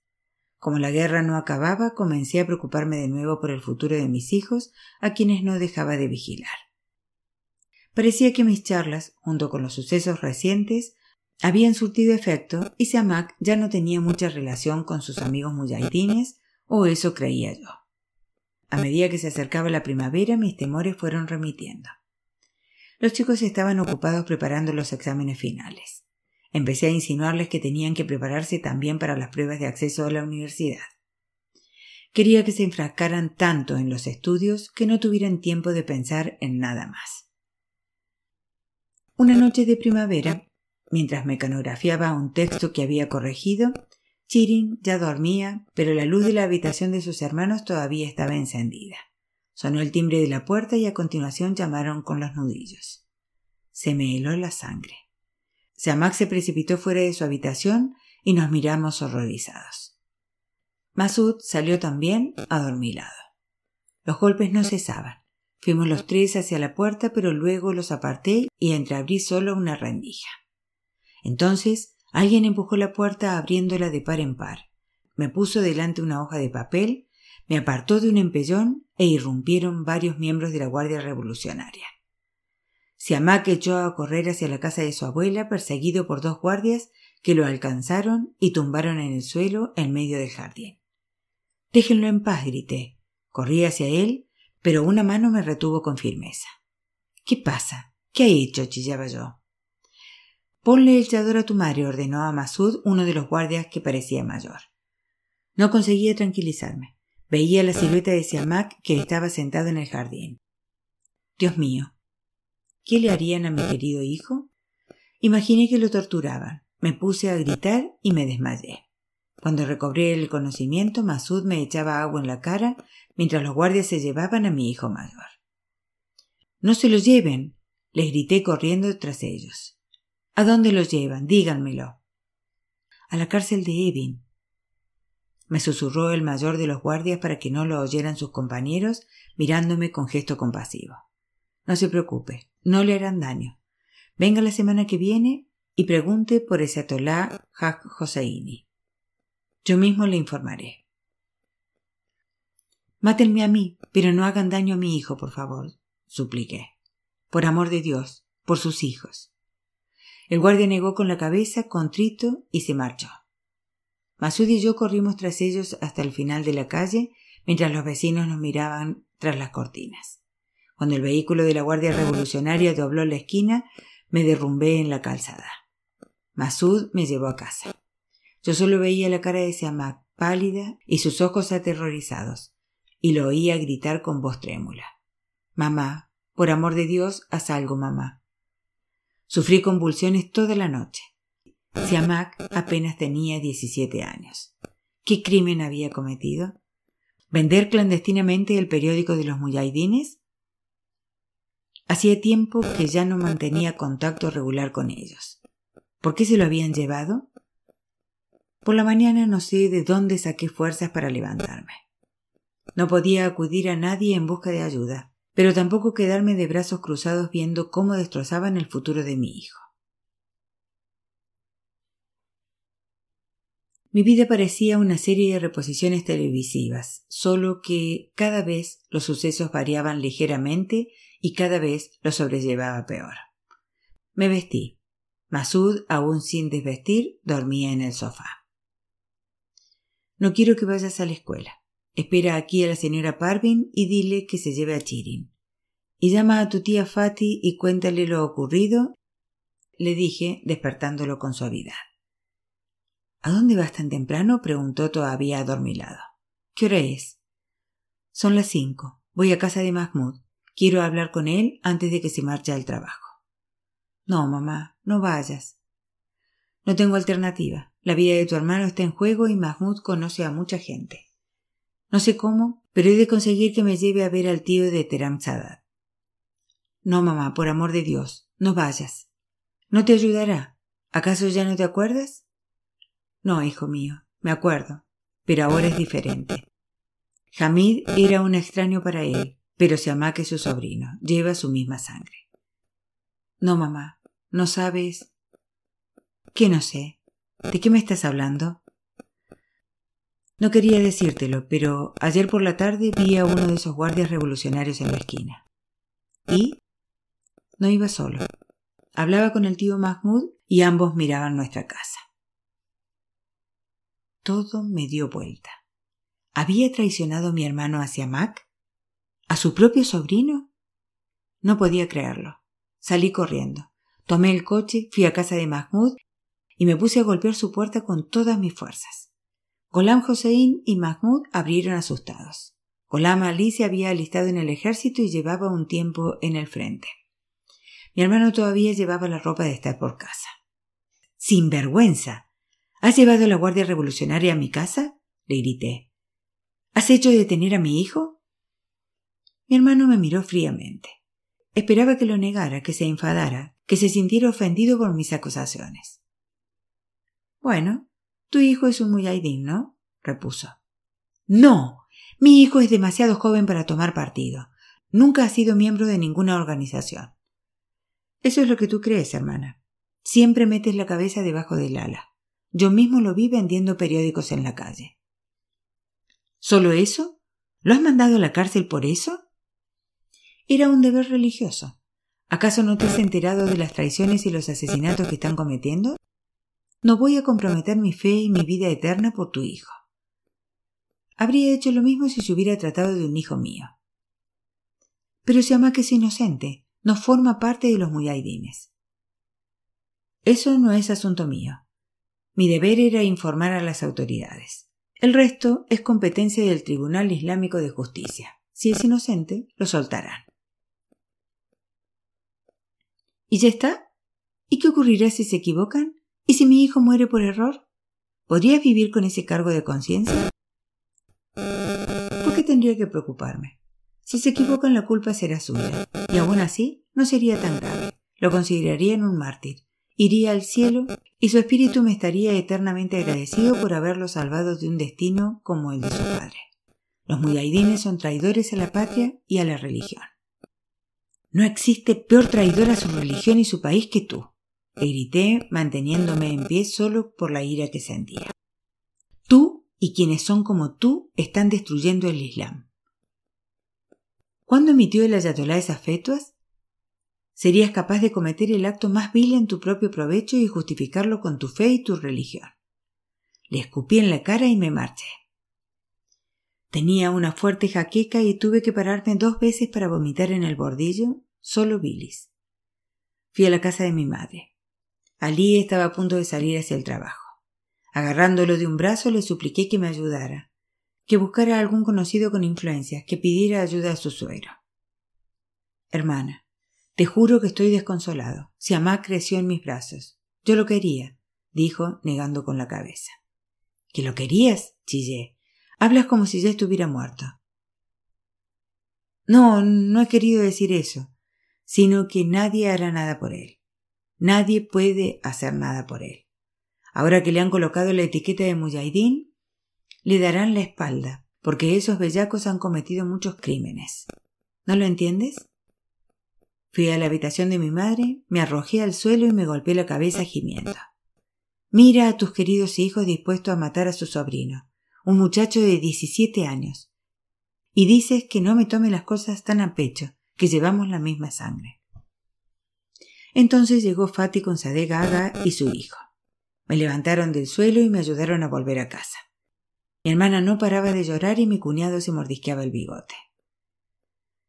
Como la guerra no acababa, comencé a preocuparme de nuevo por el futuro de mis hijos, a quienes no dejaba de vigilar. Parecía que mis charlas, junto con los sucesos recientes, habían surtido efecto y Siamak ya no tenía mucha relación con sus amigos muyahidines, o eso creía yo. A medida que se acercaba la primavera, mis temores fueron remitiendo. Los chicos estaban ocupados preparando los exámenes finales. Empecé a insinuarles que tenían que prepararse también para las pruebas de acceso a la universidad. Quería que se enfrascaran tanto en los estudios que no tuvieran tiempo de pensar en nada más. Una noche de primavera, mientras mecanografiaba un texto que había corregido, Chirin ya dormía, pero la luz de la habitación de sus hermanos todavía estaba encendida. Sonó el timbre de la puerta y a continuación llamaron con los nudillos. Se me heló la sangre. Siamak se precipitó fuera de su habitación y nos miramos horrorizados. Masud salió también adormilado. Los golpes no cesaban. Fuimos los tres hacia la puerta, pero luego los aparté y entreabrí solo una rendija. Entonces alguien empujó la puerta abriéndola de par en par. Me puso delante una hoja de papel, me apartó de un empellón e irrumpieron varios miembros de la Guardia Revolucionaria. Siamak echó a correr hacia la casa de su abuela, perseguido por dos guardias que lo alcanzaron y tumbaron en el suelo en medio del jardín. Déjenlo en paz, grité. Corrí hacia él, pero una mano me retuvo con firmeza. ¿Qué pasa? ¿Qué ha hecho? chillaba yo. Ponle el chador a tu madre, ordenó a Masud uno de los guardias que parecía mayor. No conseguía tranquilizarme. Veía la silueta de Siamak que estaba sentado en el jardín. Dios mío, ¿Qué le harían a mi querido hijo? Imaginé que lo torturaban. Me puse a gritar y me desmayé. Cuando recobré el conocimiento, Masud me echaba agua en la cara mientras los guardias se llevaban a mi hijo mayor. No se lo lleven, les grité corriendo tras ellos. ¿A dónde lo llevan? Díganmelo. A la cárcel de Evin. Me susurró el mayor de los guardias para que no lo oyeran sus compañeros, mirándome con gesto compasivo. No se preocupe, no le harán daño. Venga la semana que viene y pregunte por ese atolá Haj Hosseini. Yo mismo le informaré. Mátenme a mí, pero no hagan daño a mi hijo, por favor, supliqué. Por amor de Dios, por sus hijos. El guardia negó con la cabeza, contrito, y se marchó. Masud y yo corrimos tras ellos hasta el final de la calle, mientras los vecinos nos miraban tras las cortinas. Cuando el vehículo de la Guardia Revolucionaria dobló la esquina, me derrumbé en la calzada. Masud me llevó a casa. Yo solo veía la cara de Siamak pálida y sus ojos aterrorizados, y lo oía gritar con voz trémula. Mamá, por amor de Dios, haz algo, mamá. Sufrí convulsiones toda la noche. Siamak apenas tenía diecisiete años. ¿Qué crimen había cometido? ¿Vender clandestinamente el periódico de los muyahidines? Hacía tiempo que ya no mantenía contacto regular con ellos. ¿Por qué se lo habían llevado? Por la mañana no sé de dónde saqué fuerzas para levantarme. No podía acudir a nadie en busca de ayuda, pero tampoco quedarme de brazos cruzados viendo cómo destrozaban el futuro de mi hijo. Mi vida parecía una serie de reposiciones televisivas, solo que cada vez los sucesos variaban ligeramente y cada vez lo sobrellevaba peor. Me vestí. Masud, aún sin desvestir, dormía en el sofá. No quiero que vayas a la escuela. Espera aquí a la señora Parvin y dile que se lleve a Chirin. Y llama a tu tía Fati y cuéntale lo ocurrido, le dije, despertándolo con suavidad. ¿A dónde vas tan temprano? preguntó todavía adormilado. ¿Qué hora es? Son las cinco. Voy a casa de Mahmoud. Quiero hablar con él antes de que se marche al trabajo. No, mamá, no vayas. No tengo alternativa. La vida de tu hermano está en juego y Mahmoud conoce a mucha gente. No sé cómo, pero he de conseguir que me lleve a ver al tío de Teram Sadat. No, mamá, por amor de Dios, no vayas. No te ayudará. ¿Acaso ya no te acuerdas? No, hijo mío, me acuerdo, pero ahora es diferente. Hamid era un extraño para él, pero ama que su sobrino, lleva su misma sangre. No, mamá, no sabes. ¿Qué no sé? ¿De qué me estás hablando? No quería decírtelo, pero ayer por la tarde vi a uno de esos guardias revolucionarios en la esquina. ¿Y? No iba solo. Hablaba con el tío Mahmoud y ambos miraban nuestra casa. Todo me dio vuelta. ¿Había traicionado a mi hermano hacia Mac? ¿A su propio sobrino? No podía creerlo. Salí corriendo. Tomé el coche, fui a casa de Mahmoud y me puse a golpear su puerta con todas mis fuerzas. Golam Hossein y Mahmoud abrieron asustados. Golam Ali se había alistado en el ejército y llevaba un tiempo en el frente. Mi hermano todavía llevaba la ropa de estar por casa. ¡Sin vergüenza! ¿Has llevado la Guardia Revolucionaria a mi casa? le grité. ¿Has hecho detener a mi hijo? Mi hermano me miró fríamente. Esperaba que lo negara, que se enfadara, que se sintiera ofendido por mis acusaciones. Bueno, tu hijo es un muyaidín, ¿no? repuso. No. Mi hijo es demasiado joven para tomar partido. Nunca ha sido miembro de ninguna organización. Eso es lo que tú crees, hermana. Siempre metes la cabeza debajo del ala. Yo mismo lo vi vendiendo periódicos en la calle. ¿Solo eso? ¿Lo has mandado a la cárcel por eso? Era un deber religioso. ¿Acaso no te has enterado de las traiciones y los asesinatos que están cometiendo? No voy a comprometer mi fe y mi vida eterna por tu hijo. Habría hecho lo mismo si se hubiera tratado de un hijo mío. Pero se ama que es inocente, no forma parte de los muyaidines. Eso no es asunto mío. Mi deber era informar a las autoridades. El resto es competencia del Tribunal Islámico de Justicia. Si es inocente, lo soltarán. ¿Y ya está? ¿Y qué ocurrirá si se equivocan? ¿Y si mi hijo muere por error? ¿Podrías vivir con ese cargo de conciencia? ¿Por qué tendría que preocuparme? Si se equivocan la culpa será suya, y aún así no sería tan grave. Lo considerarían un mártir. Iría al cielo y su espíritu me estaría eternamente agradecido por haberlo salvado de un destino como el de su padre. Los muyaidines son traidores a la patria y a la religión. No existe peor traidor a su religión y su país que tú, grité, manteniéndome en pie solo por la ira que sentía. Tú y quienes son como tú están destruyendo el Islam. ¿Cuándo emitió el ayatolá esas fetuas? Serías capaz de cometer el acto más vil en tu propio provecho y justificarlo con tu fe y tu religión. Le escupí en la cara y me marché. Tenía una fuerte jaqueca y tuve que pararme dos veces para vomitar en el bordillo, solo bilis. Fui a la casa de mi madre. Alí estaba a punto de salir hacia el trabajo. Agarrándolo de un brazo le supliqué que me ayudara, que buscara a algún conocido con influencia, que pidiera ayuda a su suegro. Hermana, te juro que estoy desconsolado. Si Amá creció en mis brazos. Yo lo quería, dijo, negando con la cabeza. ¿Que lo querías? chillé. Hablas como si ya estuviera muerto. No, no he querido decir eso. sino que nadie hará nada por él. Nadie puede hacer nada por él. Ahora que le han colocado la etiqueta de Mujahideen, le darán la espalda, porque esos bellacos han cometido muchos crímenes. ¿No lo entiendes? Fui a la habitación de mi madre, me arrojé al suelo y me golpeé la cabeza gimiendo. Mira a tus queridos hijos dispuestos a matar a su sobrino, un muchacho de diecisiete años. Y dices que no me tome las cosas tan a pecho, que llevamos la misma sangre. Entonces llegó Fati con Sadeh Gaga y su hijo. Me levantaron del suelo y me ayudaron a volver a casa. Mi hermana no paraba de llorar y mi cuñado se mordisqueaba el bigote.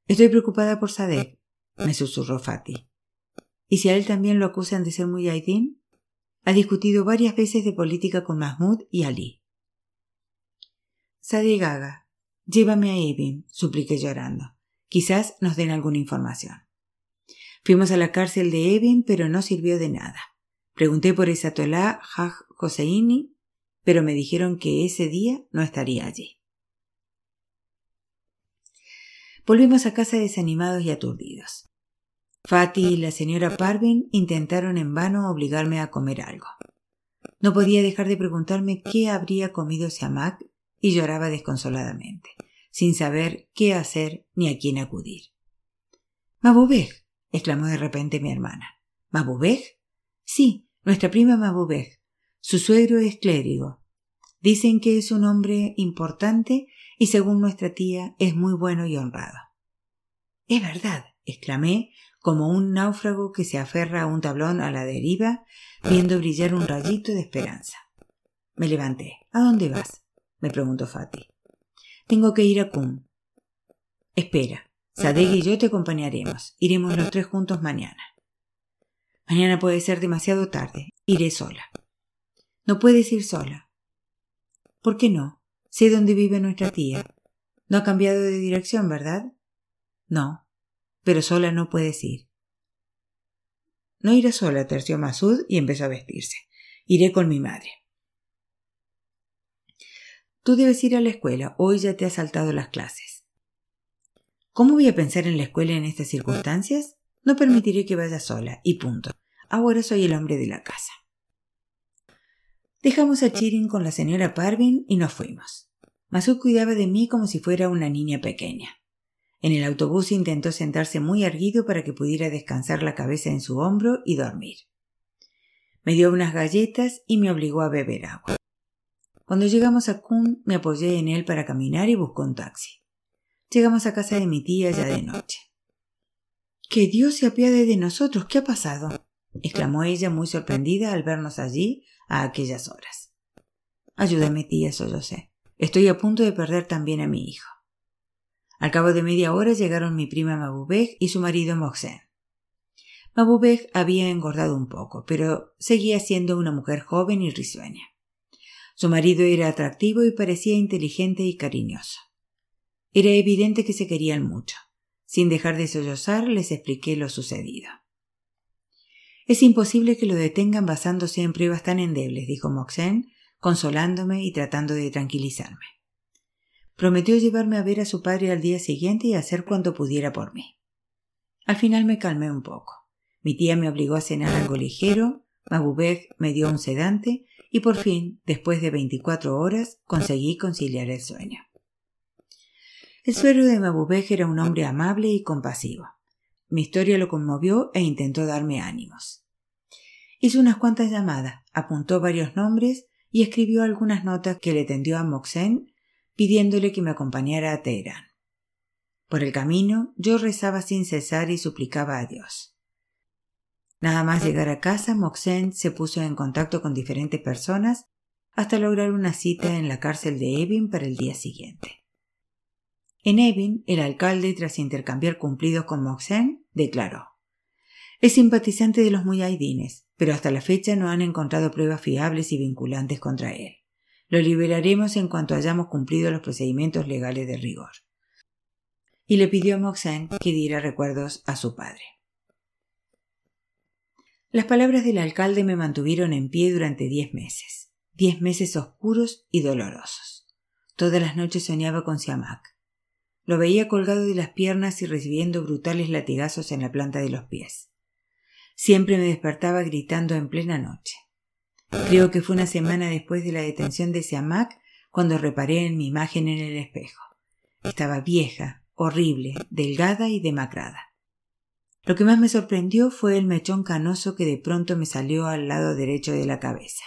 Estoy preocupada por Sadek, me susurró Fati. ¿Y si a él también lo acusan de ser muy aidín? Ha discutido varias veces de política con Mahmoud y Ali. Sadek Gaga, llévame a Evin, supliqué llorando. Quizás nos den alguna información. Fuimos a la cárcel de Evin, pero no sirvió de nada. Pregunté por Esatolá Haj Hosseini, pero me dijeron que ese día no estaría allí. Volvimos a casa desanimados y aturdidos. Fati y la señora Parvin intentaron en vano obligarme a comer algo. No podía dejar de preguntarme qué habría comido Siamak y lloraba desconsoladamente, sin saber qué hacer ni a quién acudir. Mabubej, exclamó de repente mi hermana. ¿Mabubej? Sí, nuestra prima Mabubej. Su suegro es clérigo. Dicen que es un hombre importante y según nuestra tía es muy bueno y honrado. Es verdad, exclamé, como un náufrago que se aferra a un tablón a la deriva, viendo brillar un rayito de esperanza. Me levanté. ¿A dónde vas? me preguntó Fati. Tengo que ir a Kum. Espera, Sadeg y yo te acompañaremos. Iremos los tres juntos mañana. Mañana puede ser demasiado tarde. Iré sola. No puedes ir sola. ¿Por qué no? Sé dónde vive nuestra tía. No ha cambiado de dirección, ¿verdad? No, pero sola no puedes ir. No iré sola, terció Masud y empezó a vestirse. Iré con mi madre. Tú debes ir a la escuela. Hoy ya te has saltado las clases. ¿Cómo voy a pensar en la escuela en estas circunstancias? No permitiré que vaya sola, y punto. Ahora soy el hombre de la casa. Dejamos a Chirin con la señora Parvin y nos fuimos. Masud cuidaba de mí como si fuera una niña pequeña. En el autobús intentó sentarse muy erguido para que pudiera descansar la cabeza en su hombro y dormir. Me dio unas galletas y me obligó a beber agua. Cuando llegamos a Kun me apoyé en él para caminar y buscó un taxi. Llegamos a casa de mi tía ya de noche. Que Dios se apiade de nosotros. ¿Qué ha pasado? exclamó ella muy sorprendida al vernos allí a aquellas horas. Ayúdame, tía, sé. Estoy a punto de perder también a mi hijo. Al cabo de media hora llegaron mi prima Mabubej y su marido Moxen. Mabubej había engordado un poco, pero seguía siendo una mujer joven y risueña. Su marido era atractivo y parecía inteligente y cariñoso. Era evidente que se querían mucho. Sin dejar de sollozar, les expliqué lo sucedido. Es imposible que lo detengan basándose en pruebas tan endebles, dijo Moxen, consolándome y tratando de tranquilizarme. Prometió llevarme a ver a su padre al día siguiente y hacer cuanto pudiera por mí. Al final me calmé un poco. Mi tía me obligó a cenar algo ligero, Mabubek me dio un sedante y por fin, después de veinticuatro horas, conseguí conciliar el sueño. El suero de Mabubek era un hombre amable y compasivo. Mi historia lo conmovió e intentó darme ánimos. Hizo unas cuantas llamadas, apuntó varios nombres y escribió algunas notas que le tendió a Moxen pidiéndole que me acompañara a Teherán. Por el camino yo rezaba sin cesar y suplicaba a Dios. Nada más llegar a casa, Moxen se puso en contacto con diferentes personas hasta lograr una cita en la cárcel de Evin para el día siguiente. En Evin, el alcalde, tras intercambiar cumplidos con Moxen, declaró Es simpatizante de los muyahidines, pero hasta la fecha no han encontrado pruebas fiables y vinculantes contra él. Lo liberaremos en cuanto hayamos cumplido los procedimientos legales de rigor. Y le pidió a Moxen que diera recuerdos a su padre. Las palabras del alcalde me mantuvieron en pie durante diez meses, diez meses oscuros y dolorosos. Todas las noches soñaba con Siamak. Lo veía colgado de las piernas y recibiendo brutales latigazos en la planta de los pies. Siempre me despertaba gritando en plena noche. Creo que fue una semana después de la detención de Siamak cuando reparé en mi imagen en el espejo. Estaba vieja, horrible, delgada y demacrada. Lo que más me sorprendió fue el mechón canoso que de pronto me salió al lado derecho de la cabeza.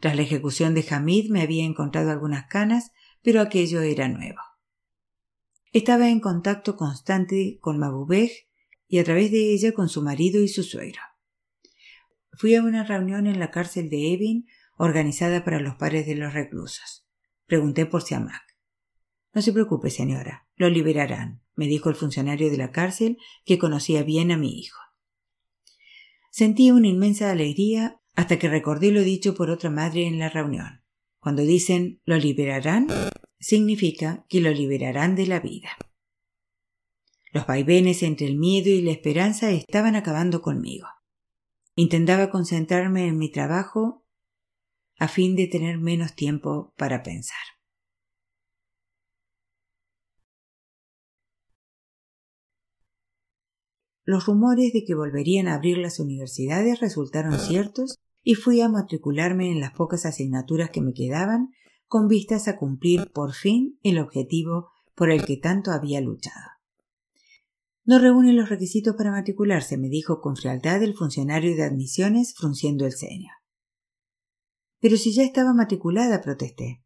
Tras la ejecución de Hamid me había encontrado algunas canas, pero aquello era nuevo. Estaba en contacto constante con Mabubej y a través de ella con su marido y su suegro. Fui a una reunión en la cárcel de Evin organizada para los padres de los reclusos. Pregunté por Siamak. No se preocupe, señora, lo liberarán, me dijo el funcionario de la cárcel que conocía bien a mi hijo. Sentí una inmensa alegría hasta que recordé lo dicho por otra madre en la reunión. Cuando dicen lo liberarán, significa que lo liberarán de la vida. Los vaivenes entre el miedo y la esperanza estaban acabando conmigo. Intentaba concentrarme en mi trabajo a fin de tener menos tiempo para pensar. Los rumores de que volverían a abrir las universidades resultaron ciertos y fui a matricularme en las pocas asignaturas que me quedaban con vistas a cumplir por fin el objetivo por el que tanto había luchado. No reúne los requisitos para matricularse, me dijo con frialdad el funcionario de admisiones frunciendo el ceño. Pero si ya estaba matriculada, protesté.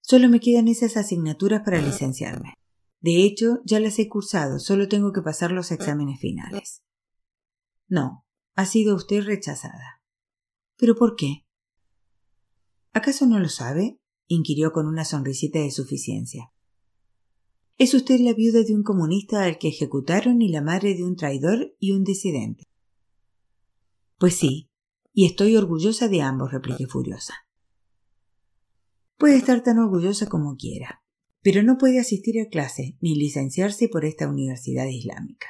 Solo me quedan esas asignaturas para licenciarme. De hecho, ya las he cursado, solo tengo que pasar los exámenes finales. No, ha sido usted rechazada. ¿Pero por qué? ¿Acaso no lo sabe? inquirió con una sonrisita de suficiencia. Es usted la viuda de un comunista al que ejecutaron y la madre de un traidor y un disidente. Pues sí, y estoy orgullosa de ambos, repliqué furiosa. Puede estar tan orgullosa como quiera pero no puede asistir a clase ni licenciarse por esta universidad islámica.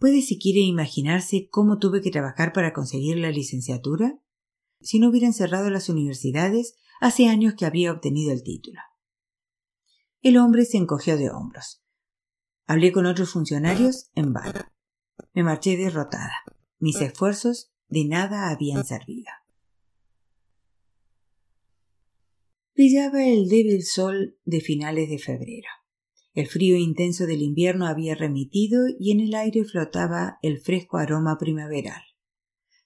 ¿Puede siquiera imaginarse cómo tuve que trabajar para conseguir la licenciatura? Si no hubieran cerrado las universidades, hace años que habría obtenido el título. El hombre se encogió de hombros. Hablé con otros funcionarios en vano. Me marché derrotada. Mis esfuerzos de nada habían servido. brillaba el débil sol de finales de febrero. El frío intenso del invierno había remitido y en el aire flotaba el fresco aroma primaveral.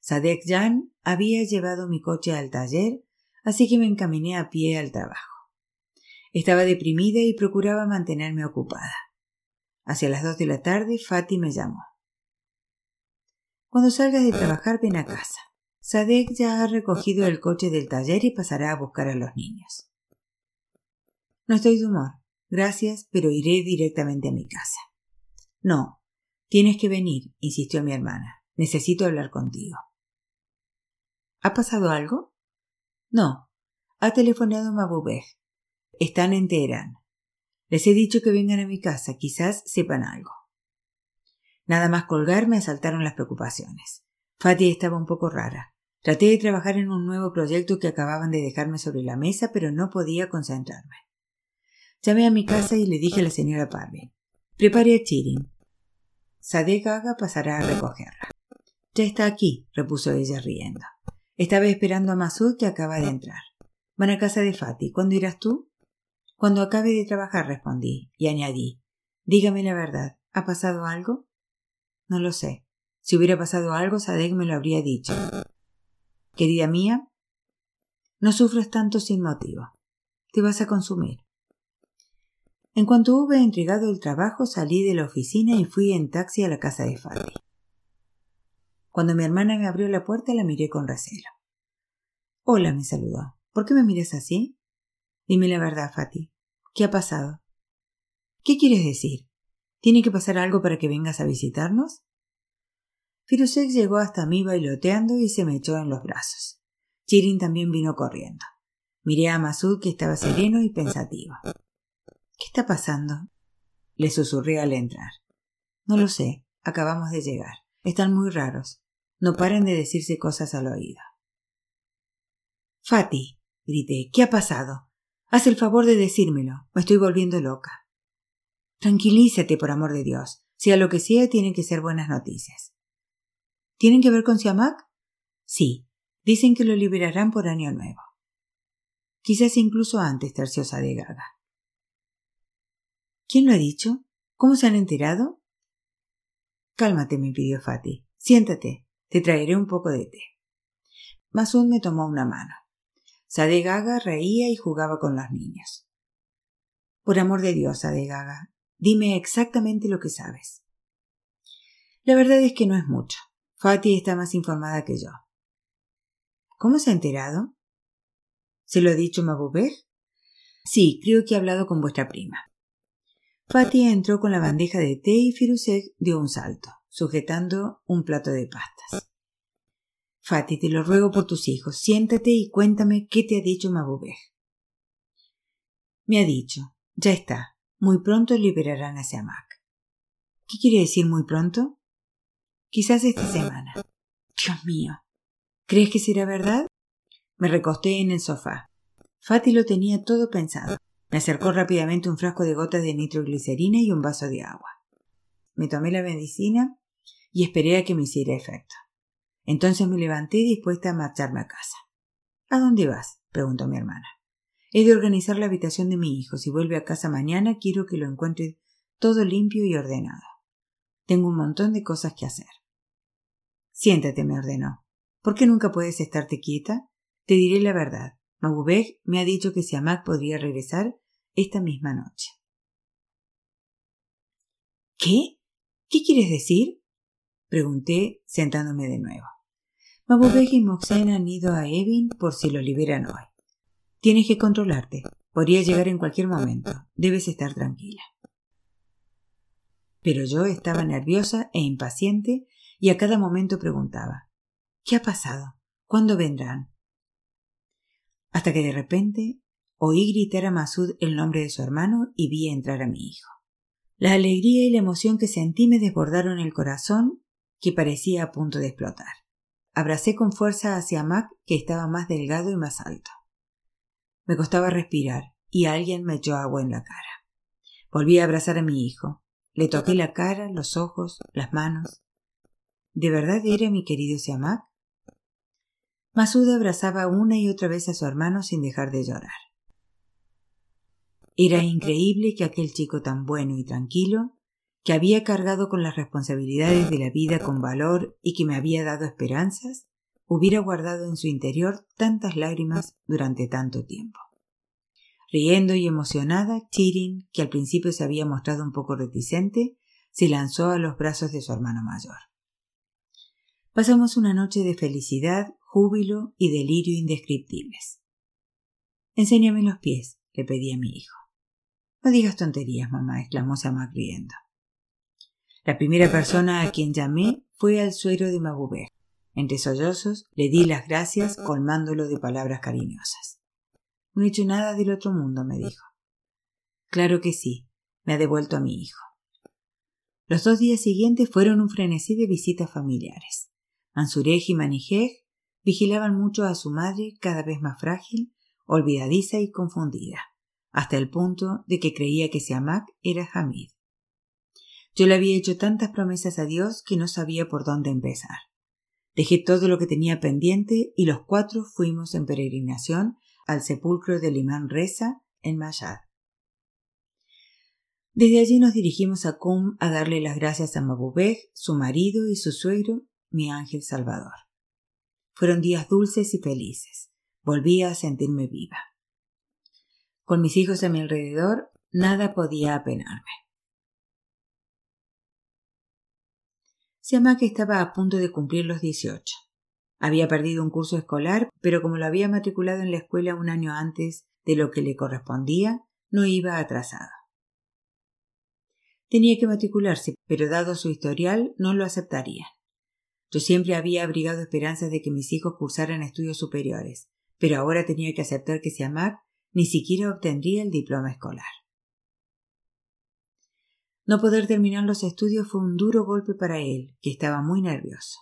Sadek Jan había llevado mi coche al taller, así que me encaminé a pie al trabajo. Estaba deprimida y procuraba mantenerme ocupada. Hacia las dos de la tarde, Fati me llamó. Cuando salgas de trabajar, ven a casa. Sadek ya ha recogido el coche del taller y pasará a buscar a los niños. No estoy de humor. Gracias, pero iré directamente a mi casa. No, tienes que venir, insistió mi hermana. Necesito hablar contigo. ¿Ha pasado algo? No. Ha telefonado Mabubej. Están en Teherán. Les he dicho que vengan a mi casa, quizás sepan algo. Nada más colgar me asaltaron las preocupaciones. Fatih estaba un poco rara. Traté de trabajar en un nuevo proyecto que acababan de dejarme sobre la mesa, pero no podía concentrarme. Llamé a mi casa y le dije a la señora Parvin, prepare a Chirin. Sadek Gaga pasará a recogerla. Ya está aquí, repuso ella riendo. Estaba esperando a Masud que acaba de entrar. Van a casa de Fati. ¿Cuándo irás tú? Cuando acabe de trabajar, respondí, y añadí, dígame la verdad, ¿ha pasado algo? No lo sé. Si hubiera pasado algo, Sadek me lo habría dicho. Querida mía, no sufras tanto sin motivo. Te vas a consumir. En cuanto hube entregado el trabajo, salí de la oficina y fui en taxi a la casa de Fati. Cuando mi hermana me abrió la puerta, la miré con recelo. Hola, me saludó. ¿Por qué me miras así? Dime la verdad, Fati. ¿Qué ha pasado? ¿Qué quieres decir? ¿Tiene que pasar algo para que vengas a visitarnos? Firusek llegó hasta mí bailoteando y se me echó en los brazos. Chirin también vino corriendo. Miré a Masud que estaba sereno y pensativo. ¿Qué está pasando? Le susurré al entrar. No lo sé. Acabamos de llegar. Están muy raros. No paran de decirse cosas al oído. Fati, grité, ¿qué ha pasado? Haz el favor de decírmelo. Me estoy volviendo loca. Tranquilízate, por amor de Dios. Sea lo que sea, tienen que ser buenas noticias. ¿Tienen que ver con Siamak? Sí. Dicen que lo liberarán por año nuevo. Quizás incluso antes, terciosa de Gaga. ¿Quién lo ha dicho? ¿Cómo se han enterado? Cálmate, me pidió Fati. Siéntate. Te traeré un poco de té. Masud me tomó una mano. Sade Gaga reía y jugaba con los niños. Por amor de Dios, Sade Gaga, dime exactamente lo que sabes. La verdad es que no es mucho. Fati está más informada que yo. ¿Cómo se ha enterado? ¿Se lo ha dicho Mabubé? Sí, creo que ha hablado con vuestra prima. Fati entró con la bandeja de té y Firusek dio un salto, sujetando un plato de pastas. Fati, te lo ruego por tus hijos, siéntate y cuéntame qué te ha dicho Mabubej. Me ha dicho, ya está, muy pronto liberarán a Siamak. ¿Qué quiere decir muy pronto? Quizás esta semana. Dios mío. ¿Crees que será verdad? Me recosté en el sofá. Fati lo tenía todo pensado. Me acercó rápidamente un frasco de gotas de nitroglicerina y un vaso de agua. Me tomé la medicina y esperé a que me hiciera efecto. Entonces me levanté dispuesta a marcharme a casa. ¿A dónde vas? preguntó mi hermana. He de organizar la habitación de mi hijo. Si vuelve a casa mañana, quiero que lo encuentre todo limpio y ordenado. Tengo un montón de cosas que hacer. Siéntate, me ordenó. ¿Por qué nunca puedes estarte quieta? Te diré la verdad. Mabubeg me ha dicho que Siamak podría regresar esta misma noche. ¿Qué? ¿Qué quieres decir? Pregunté sentándome de nuevo. Mabubek y Moxen han ido a Evin por si lo liberan hoy. Tienes que controlarte. Podría llegar en cualquier momento. Debes estar tranquila. Pero yo estaba nerviosa e impaciente y a cada momento preguntaba ¿Qué ha pasado? ¿Cuándo vendrán? Hasta que de repente oí gritar a Masud el nombre de su hermano y vi entrar a mi hijo. La alegría y la emoción que sentí me desbordaron el corazón que parecía a punto de explotar. Abracé con fuerza hacia Mac, que estaba más delgado y más alto. Me costaba respirar, y alguien me echó agua en la cara. Volví a abrazar a mi hijo. Le toqué la cara, los ojos, las manos. ¿De verdad era mi querido Siamak? Masuda abrazaba una y otra vez a su hermano sin dejar de llorar. Era increíble que aquel chico tan bueno y tranquilo que había cargado con las responsabilidades de la vida con valor y que me había dado esperanzas, hubiera guardado en su interior tantas lágrimas durante tanto tiempo. Riendo y emocionada, Chirin, que al principio se había mostrado un poco reticente, se lanzó a los brazos de su hermano mayor. Pasamos una noche de felicidad, júbilo y delirio indescriptibles. Enséñame los pies, le pedí a mi hijo. No digas tonterías, mamá, exclamó Sama riendo. La primera persona a quien llamé fue al suero de Mabubé. Entre sollozos le di las gracias colmándolo de palabras cariñosas. No he hecho nada del otro mundo, me dijo. Claro que sí, me ha devuelto a mi hijo. Los dos días siguientes fueron un frenesí de visitas familiares. Mansurej y Manijej vigilaban mucho a su madre cada vez más frágil, olvidadiza y confundida, hasta el punto de que creía que Siamak era Hamid. Yo le había hecho tantas promesas a Dios que no sabía por dónde empezar. Dejé todo lo que tenía pendiente y los cuatro fuimos en peregrinación al sepulcro del imán Reza en Mayad. Desde allí nos dirigimos a Qum a darle las gracias a Mabubej, su marido y su suegro, mi ángel salvador. Fueron días dulces y felices. Volvía a sentirme viva. Con mis hijos a mi alrededor, nada podía apenarme. Que estaba a punto de cumplir los dieciocho. Había perdido un curso escolar, pero como lo había matriculado en la escuela un año antes de lo que le correspondía, no iba atrasado. Tenía que matricularse, pero dado su historial no lo aceptarían. Yo siempre había abrigado esperanzas de que mis hijos cursaran estudios superiores, pero ahora tenía que aceptar que Siamak ni siquiera obtendría el diploma escolar. No poder terminar los estudios fue un duro golpe para él, que estaba muy nervioso.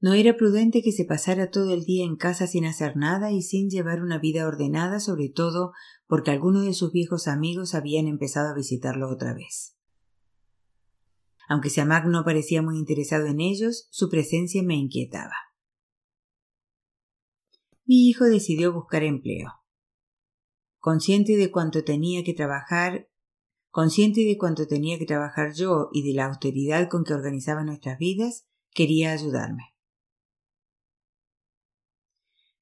No era prudente que se pasara todo el día en casa sin hacer nada y sin llevar una vida ordenada, sobre todo porque algunos de sus viejos amigos habían empezado a visitarlo otra vez. Aunque Siamak no parecía muy interesado en ellos, su presencia me inquietaba. Mi hijo decidió buscar empleo. Consciente de cuánto tenía que trabajar, consciente de cuánto tenía que trabajar yo y de la austeridad con que organizaba nuestras vidas, quería ayudarme.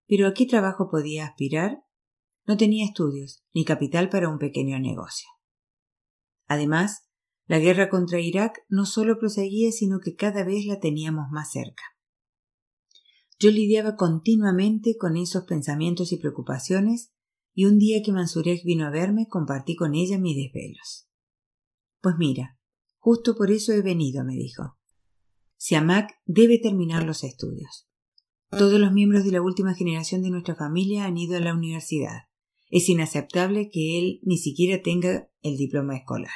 Pero ¿a qué trabajo podía aspirar? No tenía estudios ni capital para un pequeño negocio. Además, la guerra contra Irak no solo proseguía, sino que cada vez la teníamos más cerca. Yo lidiaba continuamente con esos pensamientos y preocupaciones, y un día que Mansurek vino a verme compartí con ella mis desvelos. Pues mira, justo por eso he venido, me dijo. Siamak debe terminar los estudios. Todos los miembros de la última generación de nuestra familia han ido a la universidad. Es inaceptable que él ni siquiera tenga el diploma escolar.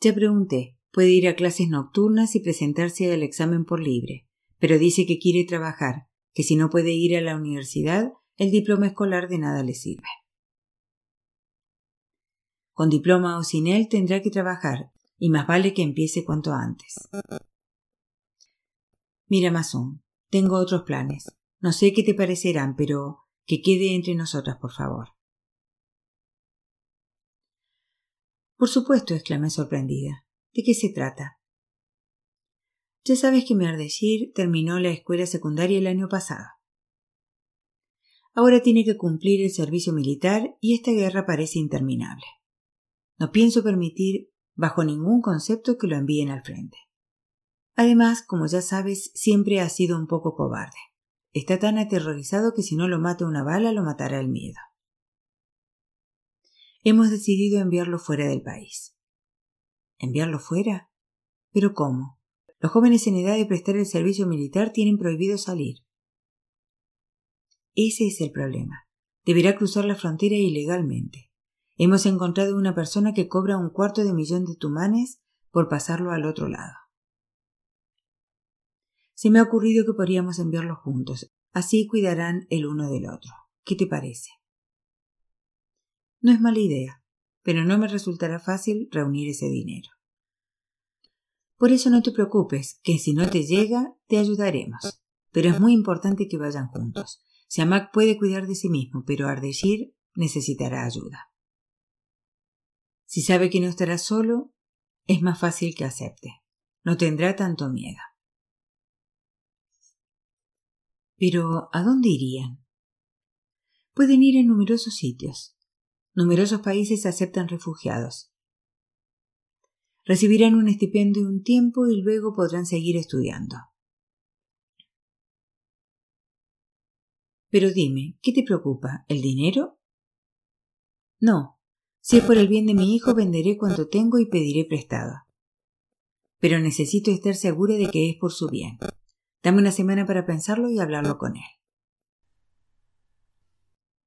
Ya pregunté, puede ir a clases nocturnas y presentarse al examen por libre, pero dice que quiere trabajar, que si no puede ir a la universidad, el diploma escolar de nada le sirve. Con diploma o sin él tendrá que trabajar, y más vale que empiece cuanto antes. Mira, Mason, tengo otros planes. No sé qué te parecerán, pero que quede entre nosotras, por favor. Por supuesto, exclamé sorprendida. ¿De qué se trata? Ya sabes que mi terminó la escuela secundaria el año pasado. Ahora tiene que cumplir el servicio militar y esta guerra parece interminable. No pienso permitir bajo ningún concepto que lo envíen al frente. Además, como ya sabes, siempre ha sido un poco cobarde. Está tan aterrorizado que si no lo mata una bala, lo matará el miedo. Hemos decidido enviarlo fuera del país. ¿Enviarlo fuera? ¿Pero cómo? Los jóvenes en edad de prestar el servicio militar tienen prohibido salir. Ese es el problema. Deberá cruzar la frontera ilegalmente. Hemos encontrado una persona que cobra un cuarto de millón de tumanes por pasarlo al otro lado. Se me ha ocurrido que podríamos enviarlos juntos. Así cuidarán el uno del otro. ¿Qué te parece? No es mala idea, pero no me resultará fácil reunir ese dinero. Por eso no te preocupes, que si no te llega, te ayudaremos. Pero es muy importante que vayan juntos. Siamak puede cuidar de sí mismo, pero Ardeshir necesitará ayuda. Si sabe que no estará solo, es más fácil que acepte. No tendrá tanto miedo. Pero ¿a dónde irían? Pueden ir en numerosos sitios. Numerosos países aceptan refugiados. Recibirán un estipendio un tiempo y luego podrán seguir estudiando. Pero dime, ¿qué te preocupa? ¿El dinero? No. Si es por el bien de mi hijo, venderé cuanto tengo y pediré prestado. Pero necesito estar segura de que es por su bien. Dame una semana para pensarlo y hablarlo con él.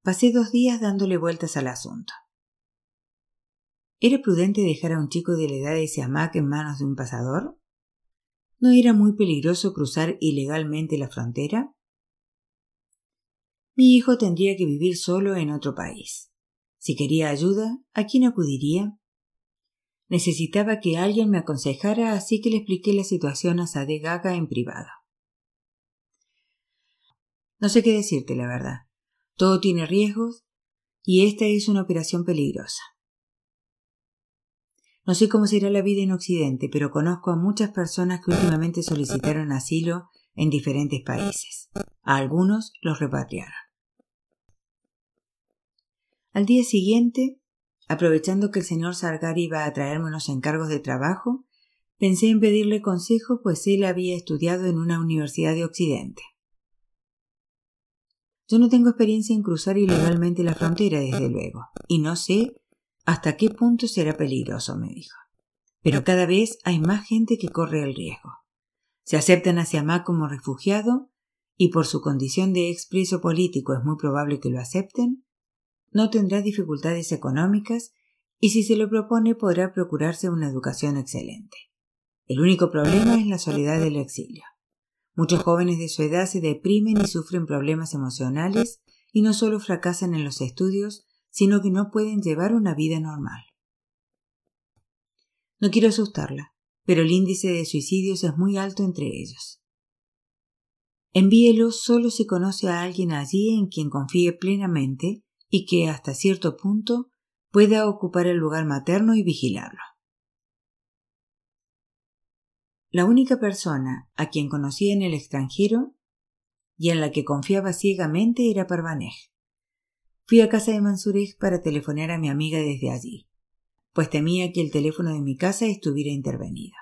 Pasé dos días dándole vueltas al asunto. ¿Era prudente dejar a un chico de la edad de Siamak en manos de un pasador? ¿No era muy peligroso cruzar ilegalmente la frontera? Mi hijo tendría que vivir solo en otro país. Si quería ayuda, ¿a quién acudiría? Necesitaba que alguien me aconsejara, así que le expliqué la situación a Sade Gaga en privado. No sé qué decirte, la verdad. Todo tiene riesgos y esta es una operación peligrosa. No sé cómo será la vida en Occidente, pero conozco a muchas personas que últimamente solicitaron asilo en diferentes países. A algunos los repatriaron. Al día siguiente, aprovechando que el señor Sargari iba a traerme unos encargos de trabajo, pensé en pedirle consejo, pues él había estudiado en una universidad de Occidente. Yo no tengo experiencia en cruzar ilegalmente la frontera, desde luego, y no sé hasta qué punto será peligroso, me dijo. Pero cada vez hay más gente que corre el riesgo. Se aceptan a Siamá como refugiado, y por su condición de expreso político es muy probable que lo acepten, no tendrá dificultades económicas y si se lo propone podrá procurarse una educación excelente. El único problema es la soledad del exilio. Muchos jóvenes de su edad se deprimen y sufren problemas emocionales y no solo fracasan en los estudios, sino que no pueden llevar una vida normal. No quiero asustarla, pero el índice de suicidios es muy alto entre ellos. Envíelo solo si conoce a alguien allí en quien confíe plenamente y que hasta cierto punto pueda ocupar el lugar materno y vigilarlo. La única persona a quien conocía en el extranjero y en la que confiaba ciegamente era Parvanej. Fui a casa de Mansurek para telefonear a mi amiga desde allí, pues temía que el teléfono de mi casa estuviera intervenido.